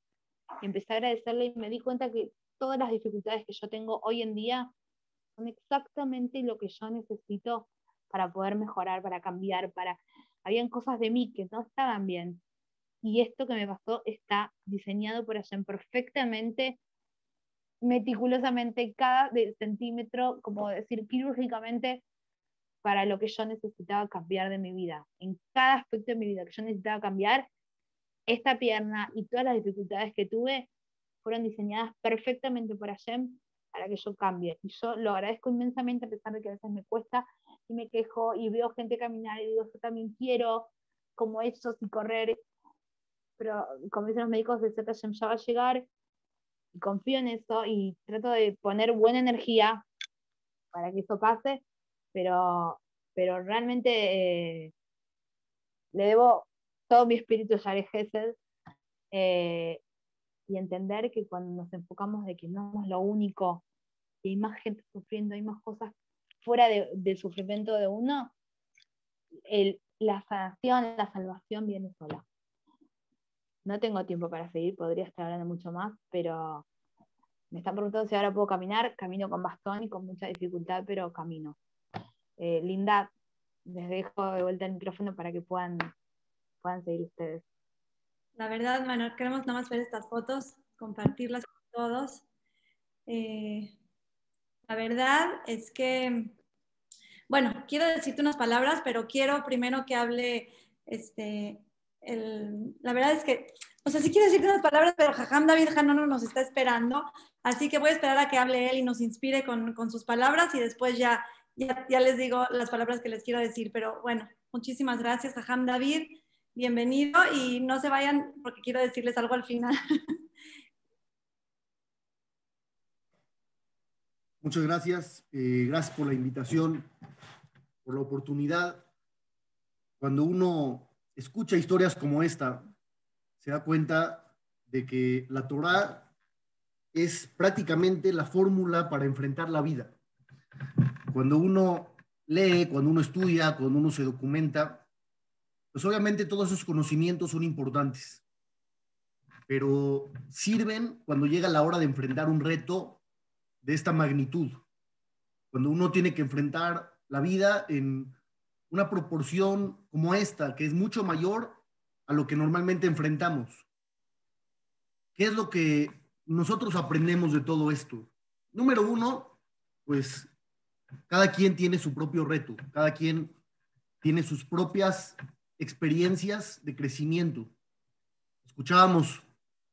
y empecé a agradecerle y me di cuenta que todas las dificultades que yo tengo hoy en día son exactamente lo que yo necesito para poder mejorar, para cambiar, para... Habían cosas de mí que no estaban bien. Y esto que me pasó está diseñado por allá perfectamente, meticulosamente, cada centímetro, como decir, quirúrgicamente, para lo que yo necesitaba cambiar de mi vida. En cada aspecto de mi vida que yo necesitaba cambiar, esta pierna y todas las dificultades que tuve fueron diseñadas perfectamente por Hashem para que yo cambie. Y yo lo agradezco inmensamente a pesar de que a veces me cuesta y me quejo y veo gente caminar y digo, yo también quiero como ellos y correr. Pero como dicen los médicos, de Hashem ya va a llegar y confío en eso y trato de poner buena energía para que eso pase, pero, pero realmente eh, le debo todo mi espíritu ya Gesed, eh, y entender que cuando nos enfocamos de que no somos lo único, que hay más gente sufriendo, hay más cosas fuera del sufrimiento de uno, la sanación, la salvación viene sola. No tengo tiempo para seguir, podría estar hablando mucho más, pero me están preguntando si ahora puedo caminar. Camino con bastón y con mucha dificultad, pero camino. Eh, Linda, les dejo de vuelta el micrófono para que puedan puedan seguir ustedes. La verdad, Manuel, queremos nada más ver estas fotos, compartirlas con todos. Eh, la verdad es que, bueno, quiero decirte unas palabras, pero quiero primero que hable, este, la verdad es que, o sea, sí quiero decirte unas palabras, pero Jajam David no nos está esperando, así que voy a esperar a que hable él y nos inspire con, con sus palabras y después ya, ya, ya, les digo las palabras que les quiero decir, pero bueno, muchísimas gracias, Jajam David bienvenido y no se vayan porque quiero decirles algo al final. <laughs> Muchas gracias. Eh, gracias por la invitación, por la oportunidad. Cuando uno escucha historias como esta, se da cuenta de que la Torah es prácticamente la fórmula para enfrentar la vida. Cuando uno lee, cuando uno estudia, cuando uno se documenta, pues obviamente todos esos conocimientos son importantes, pero sirven cuando llega la hora de enfrentar un reto de esta magnitud, cuando uno tiene que enfrentar la vida en una proporción como esta, que es mucho mayor a lo que normalmente enfrentamos. ¿Qué es lo que nosotros aprendemos de todo esto? Número uno, pues cada quien tiene su propio reto, cada quien tiene sus propias experiencias de crecimiento. Escuchábamos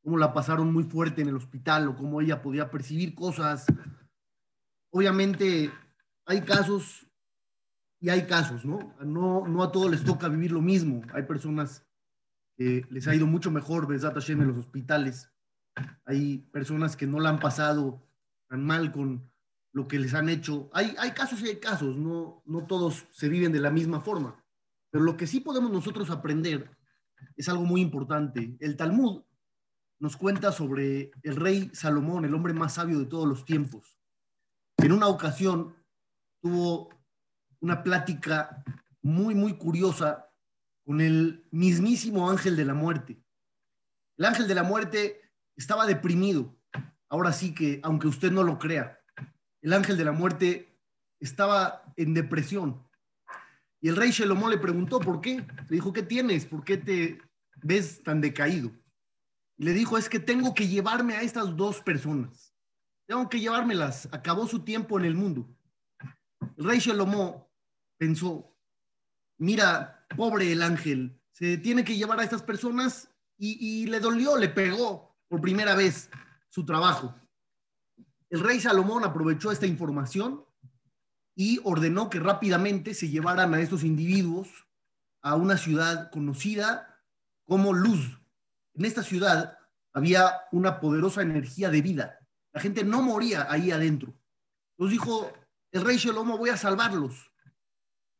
cómo la pasaron muy fuerte en el hospital o cómo ella podía percibir cosas. Obviamente hay casos y hay casos, ¿no? No, no a todos les toca vivir lo mismo. Hay personas que les ha ido mucho mejor, Besat Hashem, en los hospitales. Hay personas que no la han pasado tan mal con lo que les han hecho. Hay, hay casos y hay casos, no, no todos se viven de la misma forma. Pero lo que sí podemos nosotros aprender es algo muy importante. El Talmud nos cuenta sobre el rey Salomón, el hombre más sabio de todos los tiempos. En una ocasión tuvo una plática muy, muy curiosa con el mismísimo ángel de la muerte. El ángel de la muerte estaba deprimido. Ahora sí que, aunque usted no lo crea, el ángel de la muerte estaba en depresión. Y el rey Shelomó le preguntó, ¿por qué? Le dijo, ¿qué tienes? ¿Por qué te ves tan decaído? Y le dijo, es que tengo que llevarme a estas dos personas. Tengo que llevármelas. Acabó su tiempo en el mundo. El rey Shelomó pensó, mira, pobre el ángel, se tiene que llevar a estas personas y, y le dolió, le pegó por primera vez su trabajo. El rey Salomón aprovechó esta información y ordenó que rápidamente se llevaran a estos individuos a una ciudad conocida como Luz. En esta ciudad había una poderosa energía de vida. La gente no moría ahí adentro. Entonces dijo el rey Shlomo, voy a salvarlos.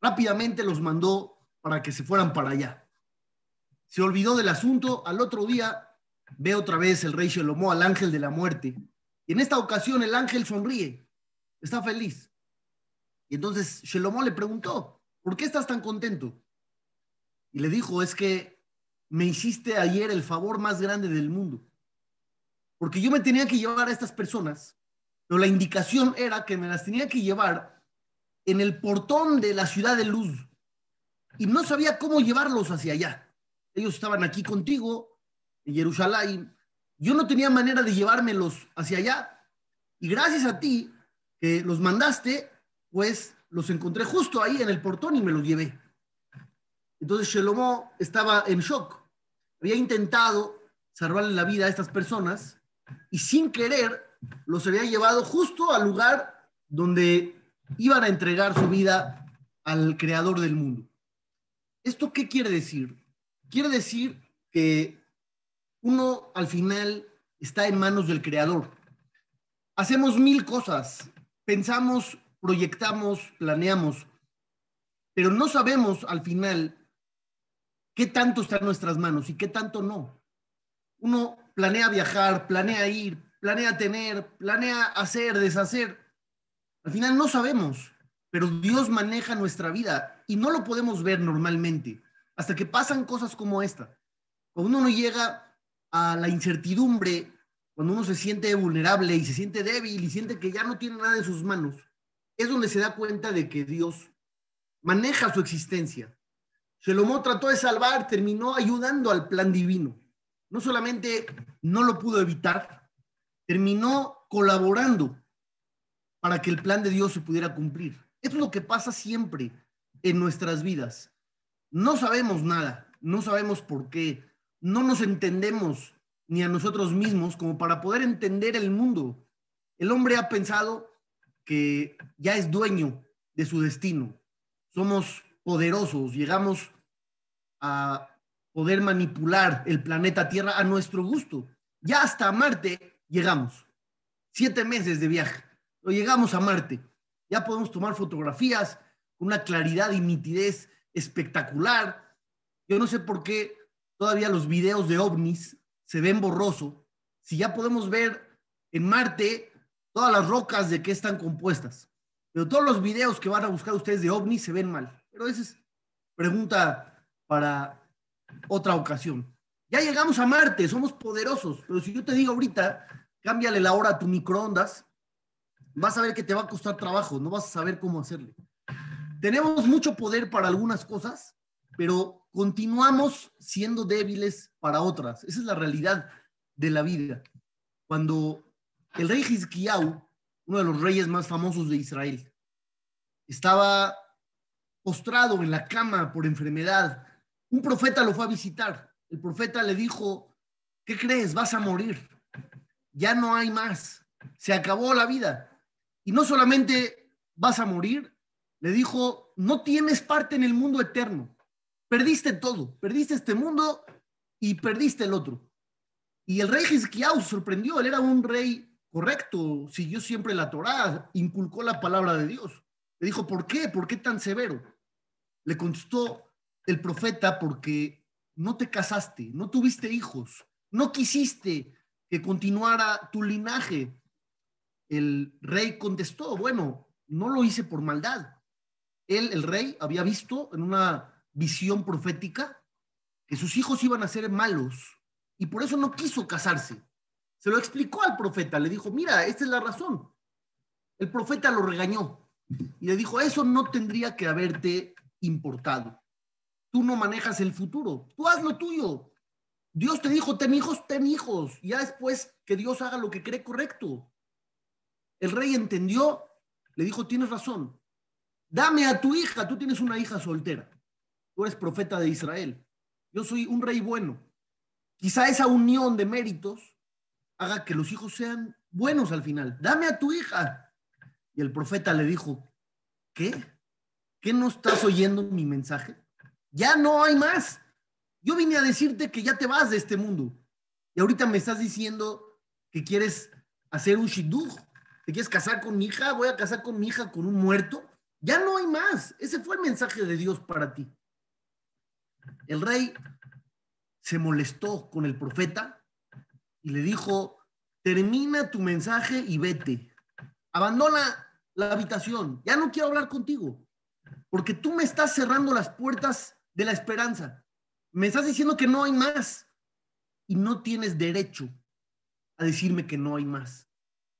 Rápidamente los mandó para que se fueran para allá. Se olvidó del asunto. Al otro día ve otra vez el rey Shlomo al ángel de la muerte. Y en esta ocasión el ángel sonríe, está feliz. Y entonces Shlomo le preguntó, ¿por qué estás tan contento? Y le dijo, es que me hiciste ayer el favor más grande del mundo. Porque yo me tenía que llevar a estas personas, pero la indicación era que me las tenía que llevar en el portón de la ciudad de luz. Y no sabía cómo llevarlos hacia allá. Ellos estaban aquí contigo, en Jerusalén. Yo no tenía manera de llevármelos hacia allá. Y gracias a ti, que los mandaste, pues los encontré justo ahí en el portón y me los llevé. Entonces Shelomo estaba en shock. Había intentado salvarle la vida a estas personas y sin querer los había llevado justo al lugar donde iban a entregar su vida al creador del mundo. ¿Esto qué quiere decir? Quiere decir que uno al final está en manos del creador. Hacemos mil cosas, pensamos proyectamos, planeamos, pero no sabemos al final qué tanto está en nuestras manos y qué tanto no. Uno planea viajar, planea ir, planea tener, planea hacer, deshacer. Al final no sabemos, pero Dios maneja nuestra vida y no lo podemos ver normalmente hasta que pasan cosas como esta. Cuando uno llega a la incertidumbre, cuando uno se siente vulnerable y se siente débil y siente que ya no tiene nada en sus manos, es donde se da cuenta de que Dios maneja su existencia. Shalomó trató de salvar, terminó ayudando al plan divino. No solamente no lo pudo evitar, terminó colaborando para que el plan de Dios se pudiera cumplir. Es lo que pasa siempre en nuestras vidas. No sabemos nada, no sabemos por qué, no nos entendemos ni a nosotros mismos como para poder entender el mundo. El hombre ha pensado que ya es dueño de su destino. Somos poderosos, llegamos a poder manipular el planeta Tierra a nuestro gusto. Ya hasta Marte llegamos. Siete meses de viaje. Llegamos a Marte. Ya podemos tomar fotografías con una claridad y nitidez espectacular. Yo no sé por qué todavía los videos de ovnis se ven borroso. Si ya podemos ver en Marte todas las rocas de qué están compuestas. Pero todos los videos que van a buscar ustedes de ovnis se ven mal. Pero esa es pregunta para otra ocasión. Ya llegamos a Marte, somos poderosos, pero si yo te digo ahorita, cámbiale la hora a tu microondas, vas a ver que te va a costar trabajo, no vas a saber cómo hacerle. Tenemos mucho poder para algunas cosas, pero continuamos siendo débiles para otras. Esa es la realidad de la vida. Cuando el rey Hizkiyahu, uno de los reyes más famosos de Israel, estaba postrado en la cama por enfermedad. Un profeta lo fue a visitar. El profeta le dijo, ¿qué crees? Vas a morir. Ya no hay más. Se acabó la vida. Y no solamente vas a morir, le dijo, no tienes parte en el mundo eterno. Perdiste todo. Perdiste este mundo y perdiste el otro. Y el rey Hizkiyahu sorprendió, él era un rey correcto, siguió siempre la Torá, inculcó la palabra de Dios. Le dijo, ¿por qué? ¿Por qué tan severo? Le contestó el profeta, porque no te casaste, no tuviste hijos, no quisiste que continuara tu linaje. El rey contestó, bueno, no lo hice por maldad. Él, el rey, había visto en una visión profética que sus hijos iban a ser malos y por eso no quiso casarse. Se lo explicó al profeta, le dijo, mira, esta es la razón. El profeta lo regañó y le dijo, eso no tendría que haberte importado. Tú no manejas el futuro, tú haz lo tuyo. Dios te dijo, ten hijos, ten hijos. Ya después que Dios haga lo que cree correcto. El rey entendió, le dijo, tienes razón. Dame a tu hija, tú tienes una hija soltera. Tú eres profeta de Israel. Yo soy un rey bueno. Quizá esa unión de méritos haga que los hijos sean buenos al final. Dame a tu hija. Y el profeta le dijo, ¿qué? ¿Qué no estás oyendo mi mensaje? Ya no hay más. Yo vine a decirte que ya te vas de este mundo. Y ahorita me estás diciendo que quieres hacer un shidduch, te quieres casar con mi hija, voy a casar con mi hija con un muerto. Ya no hay más. Ese fue el mensaje de Dios para ti. El rey se molestó con el profeta y le dijo, termina tu mensaje y vete. Abandona la habitación. Ya no quiero hablar contigo. Porque tú me estás cerrando las puertas de la esperanza. Me estás diciendo que no hay más y no tienes derecho a decirme que no hay más.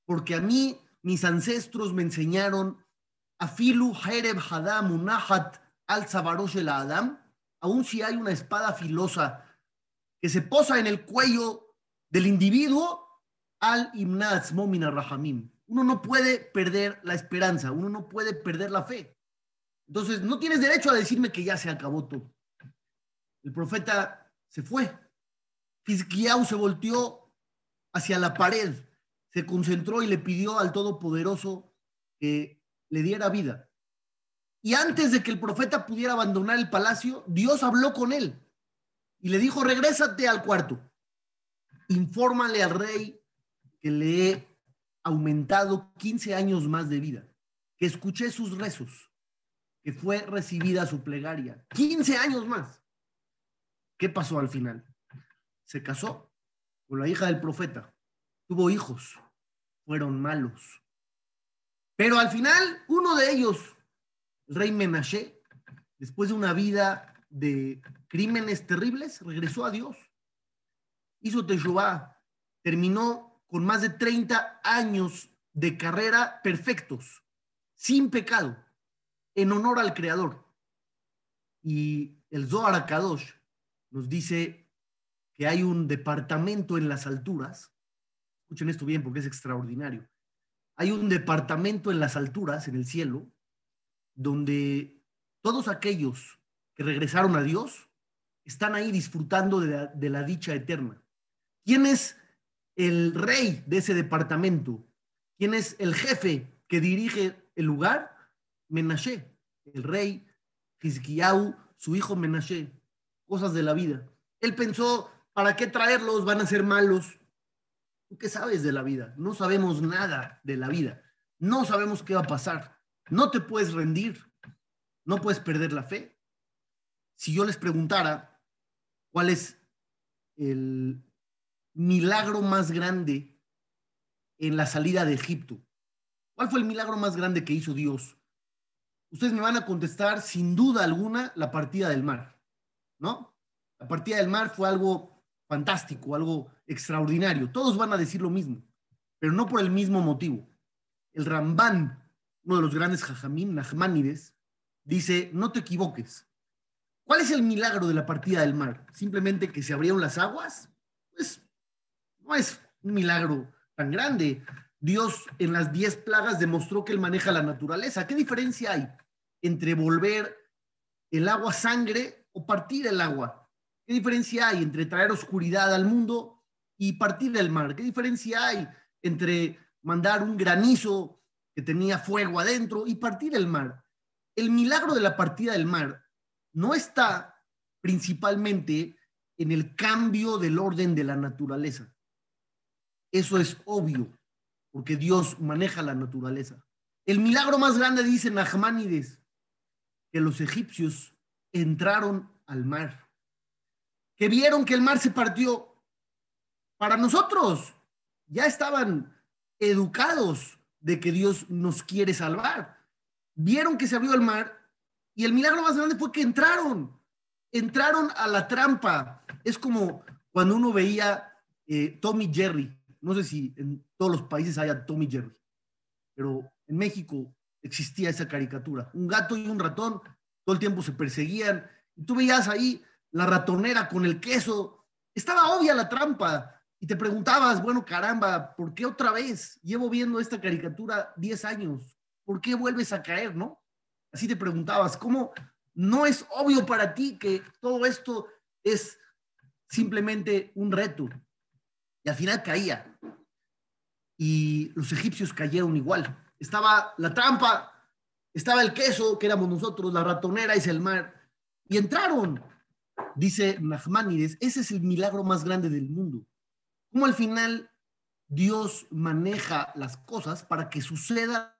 Porque a mí, mis ancestros me enseñaron a Filu Hereb Hadam Unahat al Zabarosh el Adam, aun si hay una espada filosa que se posa en el cuello del individuo, al Imnaz Momina Rahamim. Uno no puede perder la esperanza, uno no puede perder la fe. Entonces, no tienes derecho a decirme que ya se acabó todo. El profeta se fue. Hizkiyahu se volteó hacia la pared, se concentró y le pidió al Todopoderoso que le diera vida. Y antes de que el profeta pudiera abandonar el palacio, Dios habló con él y le dijo, regrésate al cuarto. Infórmale al rey que le he aumentado 15 años más de vida, que escuché sus rezos, que fue recibida su plegaria. 15 años más. ¿Qué pasó al final? Se casó con la hija del profeta, tuvo hijos, fueron malos. Pero al final, uno de ellos, el rey Menashe, después de una vida de crímenes terribles, regresó a Dios. Hizo Teshuvah, terminó con más de 30 años de carrera perfectos, sin pecado, en honor al Creador. Y el Zohar Kadosh nos dice que hay un departamento en las alturas. Escuchen esto bien porque es extraordinario. Hay un departamento en las alturas, en el cielo, donde todos aquellos que regresaron a Dios están ahí disfrutando de la, dicha eterna. ¿Quién es el rey de ese departamento? ¿Quién es el jefe que dirige el lugar? Menashe, el rey Hizkiyahu, su hijo Menashe cosas de la vida. Él pensó, ¿para qué traerlos? Van a ser malos. ¿Tú qué sabes de la vida? No sabemos nada de la vida. No sabemos qué va a pasar. No te puedes rendir. No puedes perder la fe. Si yo les preguntara cuál es el milagro más grande en la salida de Egipto, ¿cuál fue el milagro más grande que hizo Dios? Ustedes me van a contestar sin duda alguna la partida del mar. ¿no? La partida del mar fue algo fantástico, algo extraordinario. Todos van a decir lo mismo, pero no por el mismo motivo. El Rambán, uno de los grandes jajamim, Nachmanides, dice, no te equivoques. ¿Cuál es el milagro de la partida del mar? ¿Simplemente que se abrieron las aguas? Pues no es un milagro tan grande. Dios en las diez plagas demostró que él maneja la naturaleza. ¿Qué diferencia hay entre volver el agua sangre o partir el agua? ¿Qué diferencia hay entre traer oscuridad al mundo y partir el mar? ¿Qué diferencia hay entre mandar un granizo que tenía fuego adentro y partir el mar? El milagro de la partida del mar no está principalmente en el cambio del orden de la naturaleza. Eso es obvio, porque Dios maneja la naturaleza. El milagro más grande, dice Nachmanides, que los egipcios entraron al mar, que vieron que el mar se partió. Para nosotros ya estaban educados de que Dios nos quiere salvar. Vieron que se abrió el mar y el milagro más grande fue que entraron, entraron a la trampa. Es como cuando uno veía eh, Tommy Jerry. No sé si en todos los países haya Tommy Jerry, pero en México existía esa caricatura. Un gato y un ratón todo el tiempo se perseguían. Y tú veías ahí la ratonera con el queso. Estaba obvia la trampa. Y te preguntabas, bueno, caramba, ¿por qué otra vez? Llevo viendo esta caricatura 10 años. ¿Por qué vuelves a caer, no? Así te preguntabas, ¿cómo no es obvio para ti que todo esto es simplemente un reto? Y al final caía. Y los egipcios cayeron igual. Estaba la trampa, estaba el queso, que éramos nosotros, la ratonera y el mar. Y entraron, dice Nachmanides, ese es el milagro más grande del mundo. Como al final Dios maneja las cosas para que suceda.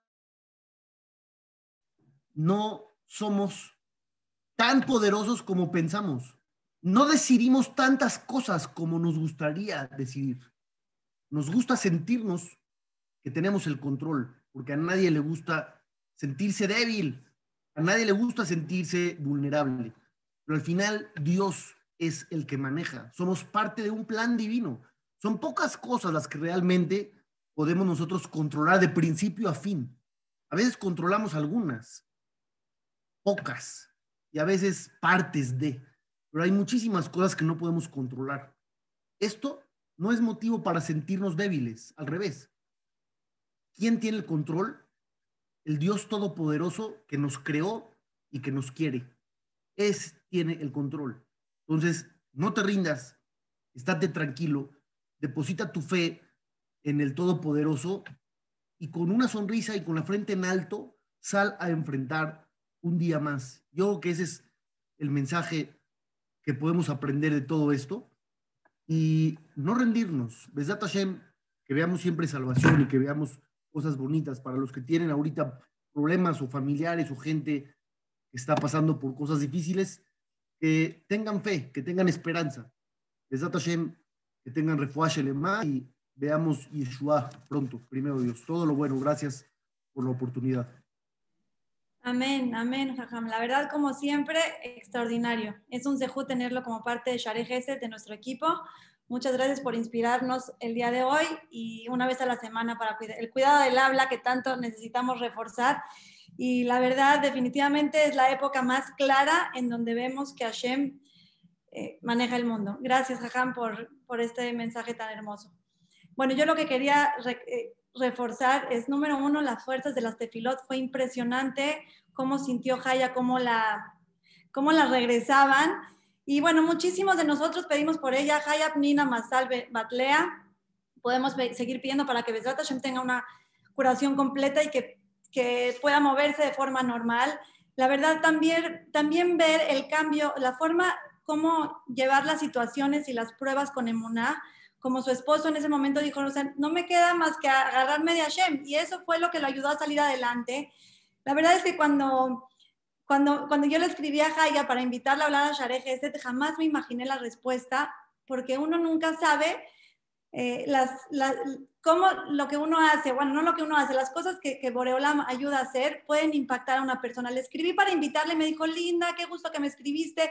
No somos tan poderosos como pensamos. No decidimos tantas cosas como nos gustaría decidir. Nos gusta sentirnos que tenemos el control, porque a nadie le gusta sentirse débil. A nadie le gusta sentirse vulnerable. Pero al final Dios es el que maneja. Somos parte de un plan divino. Son pocas cosas las que realmente podemos nosotros controlar de principio a fin. A veces controlamos algunas, pocas, y a veces partes de, pero hay muchísimas cosas que no podemos controlar. Esto no es motivo para sentirnos débiles, al revés. ¿Quién tiene el control? el Dios Todopoderoso que nos creó y que nos quiere. Es, tiene el control. Entonces, no te rindas, estate tranquilo, deposita tu fe en el Todopoderoso y con una sonrisa y con la frente en alto, sal a enfrentar un día más. Yo creo que ese es el mensaje que podemos aprender de todo esto y no rendirnos. Besat Hashem, que veamos siempre salvación y que veamos cosas bonitas para los que tienen ahorita problemas o familiares o gente que está pasando por cosas difíciles, que tengan fe, que tengan esperanza. Les Hashem, que tengan refuaje y veamos Yeshua pronto, primero Dios. Todo lo bueno, gracias por la oportunidad. Amén, amén, Jajam. La verdad, como siempre, extraordinario. Es un sejú tenerlo como parte de Share de nuestro equipo. Muchas gracias por inspirarnos el día de hoy y una vez a la semana para el cuidado del habla que tanto necesitamos reforzar. Y la verdad, definitivamente es la época más clara en donde vemos que Hashem eh, maneja el mundo. Gracias, Jajam, por, por este mensaje tan hermoso. Bueno, yo lo que quería eh, reforzar es, número uno, las fuerzas de las tefilot. Fue impresionante cómo sintió Jaya, cómo la, cómo la regresaban y bueno, muchísimos de nosotros pedimos por ella, Hayab Nina Masalve Batlea. Podemos seguir pidiendo para que Besrat Hashem tenga una curación completa y que, que pueda moverse de forma normal. La verdad, también, también ver el cambio, la forma, cómo llevar las situaciones y las pruebas con Emuná, como su esposo en ese momento dijo, o sea, no me queda más que agarrarme de Hashem. Y eso fue lo que lo ayudó a salir adelante. La verdad es que cuando cuando, cuando yo le escribí a Jaya para invitarla a hablar a Share jamás me imaginé la respuesta, porque uno nunca sabe eh, las, cómo lo que uno hace, bueno, no lo que uno hace, las cosas que, que Boreolam ayuda a hacer pueden impactar a una persona. Le escribí para invitarle, me dijo, Linda, qué gusto que me escribiste.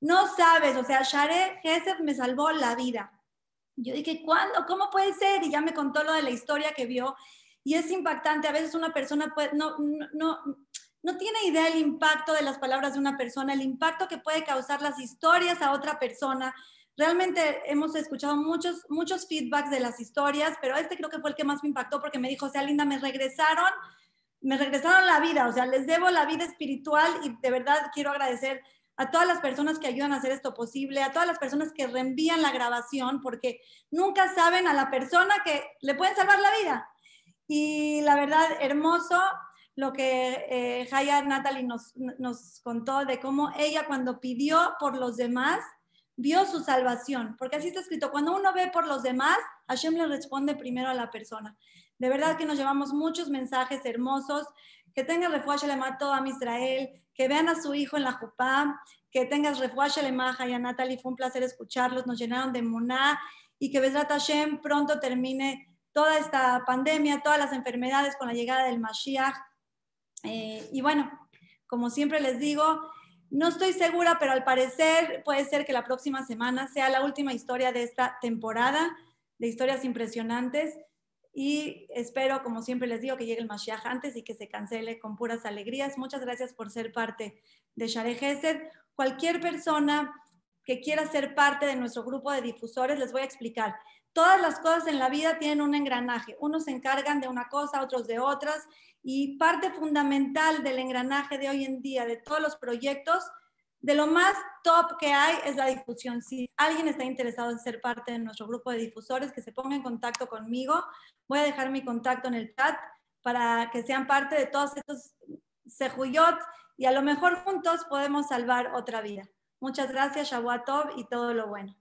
No sabes, o sea, Share Gesed me salvó la vida. Yo dije, ¿cuándo? ¿Cómo puede ser? Y ya me contó lo de la historia que vio. Y es impactante. A veces una persona puede, no, no, no tiene idea el impacto de las palabras de una persona, el impacto que puede causar las historias a otra persona. Realmente hemos escuchado muchos, muchos feedbacks de las historias, pero este creo que fue el que más me impactó porque me dijo, o sea, Linda, me regresaron, me regresaron la vida, o sea, les debo la vida espiritual y de verdad quiero agradecer a todas las personas que ayudan a hacer esto posible, a todas las personas que reenvían la grabación, porque nunca saben a la persona que le pueden salvar la vida. Y la verdad, hermoso, lo que eh, Natalie nos, nos contó de cómo ella cuando pidió por los demás, vio su salvación, porque así está escrito, cuando uno ve por los demás, Hashem le responde primero a la persona. De verdad que nos llevamos muchos mensajes hermosos, que tenga refuaje le mató a Israel, que vean a su hijo en la Jupá, que tengas refuaje le maja y a Natalie, fue un placer escucharlos, nos llenaron de muná y que Besrat Hashem pronto termine toda esta pandemia, todas las enfermedades con la llegada del Mashiach. Eh, y bueno, como siempre les digo, no estoy segura, pero al parecer puede ser que la próxima semana sea la última historia de esta temporada de historias impresionantes. Y espero, como siempre les digo, que llegue el Mashiach antes y que se cancele con puras alegrías. Muchas gracias por ser parte de Share Gesed. Cualquier persona que quiera ser parte de nuestro grupo de difusores, les voy a explicar. Todas las cosas en la vida tienen un engranaje. Unos se encargan de una cosa, otros de otras. Y parte fundamental del engranaje de hoy en día, de todos los proyectos, de lo más top que hay es la difusión. Si alguien está interesado en ser parte de nuestro grupo de difusores, que se ponga en contacto conmigo. Voy a dejar mi contacto en el chat para que sean parte de todos estos sejuyot y a lo mejor juntos podemos salvar otra vida. Muchas gracias, Shabuatov, y todo lo bueno.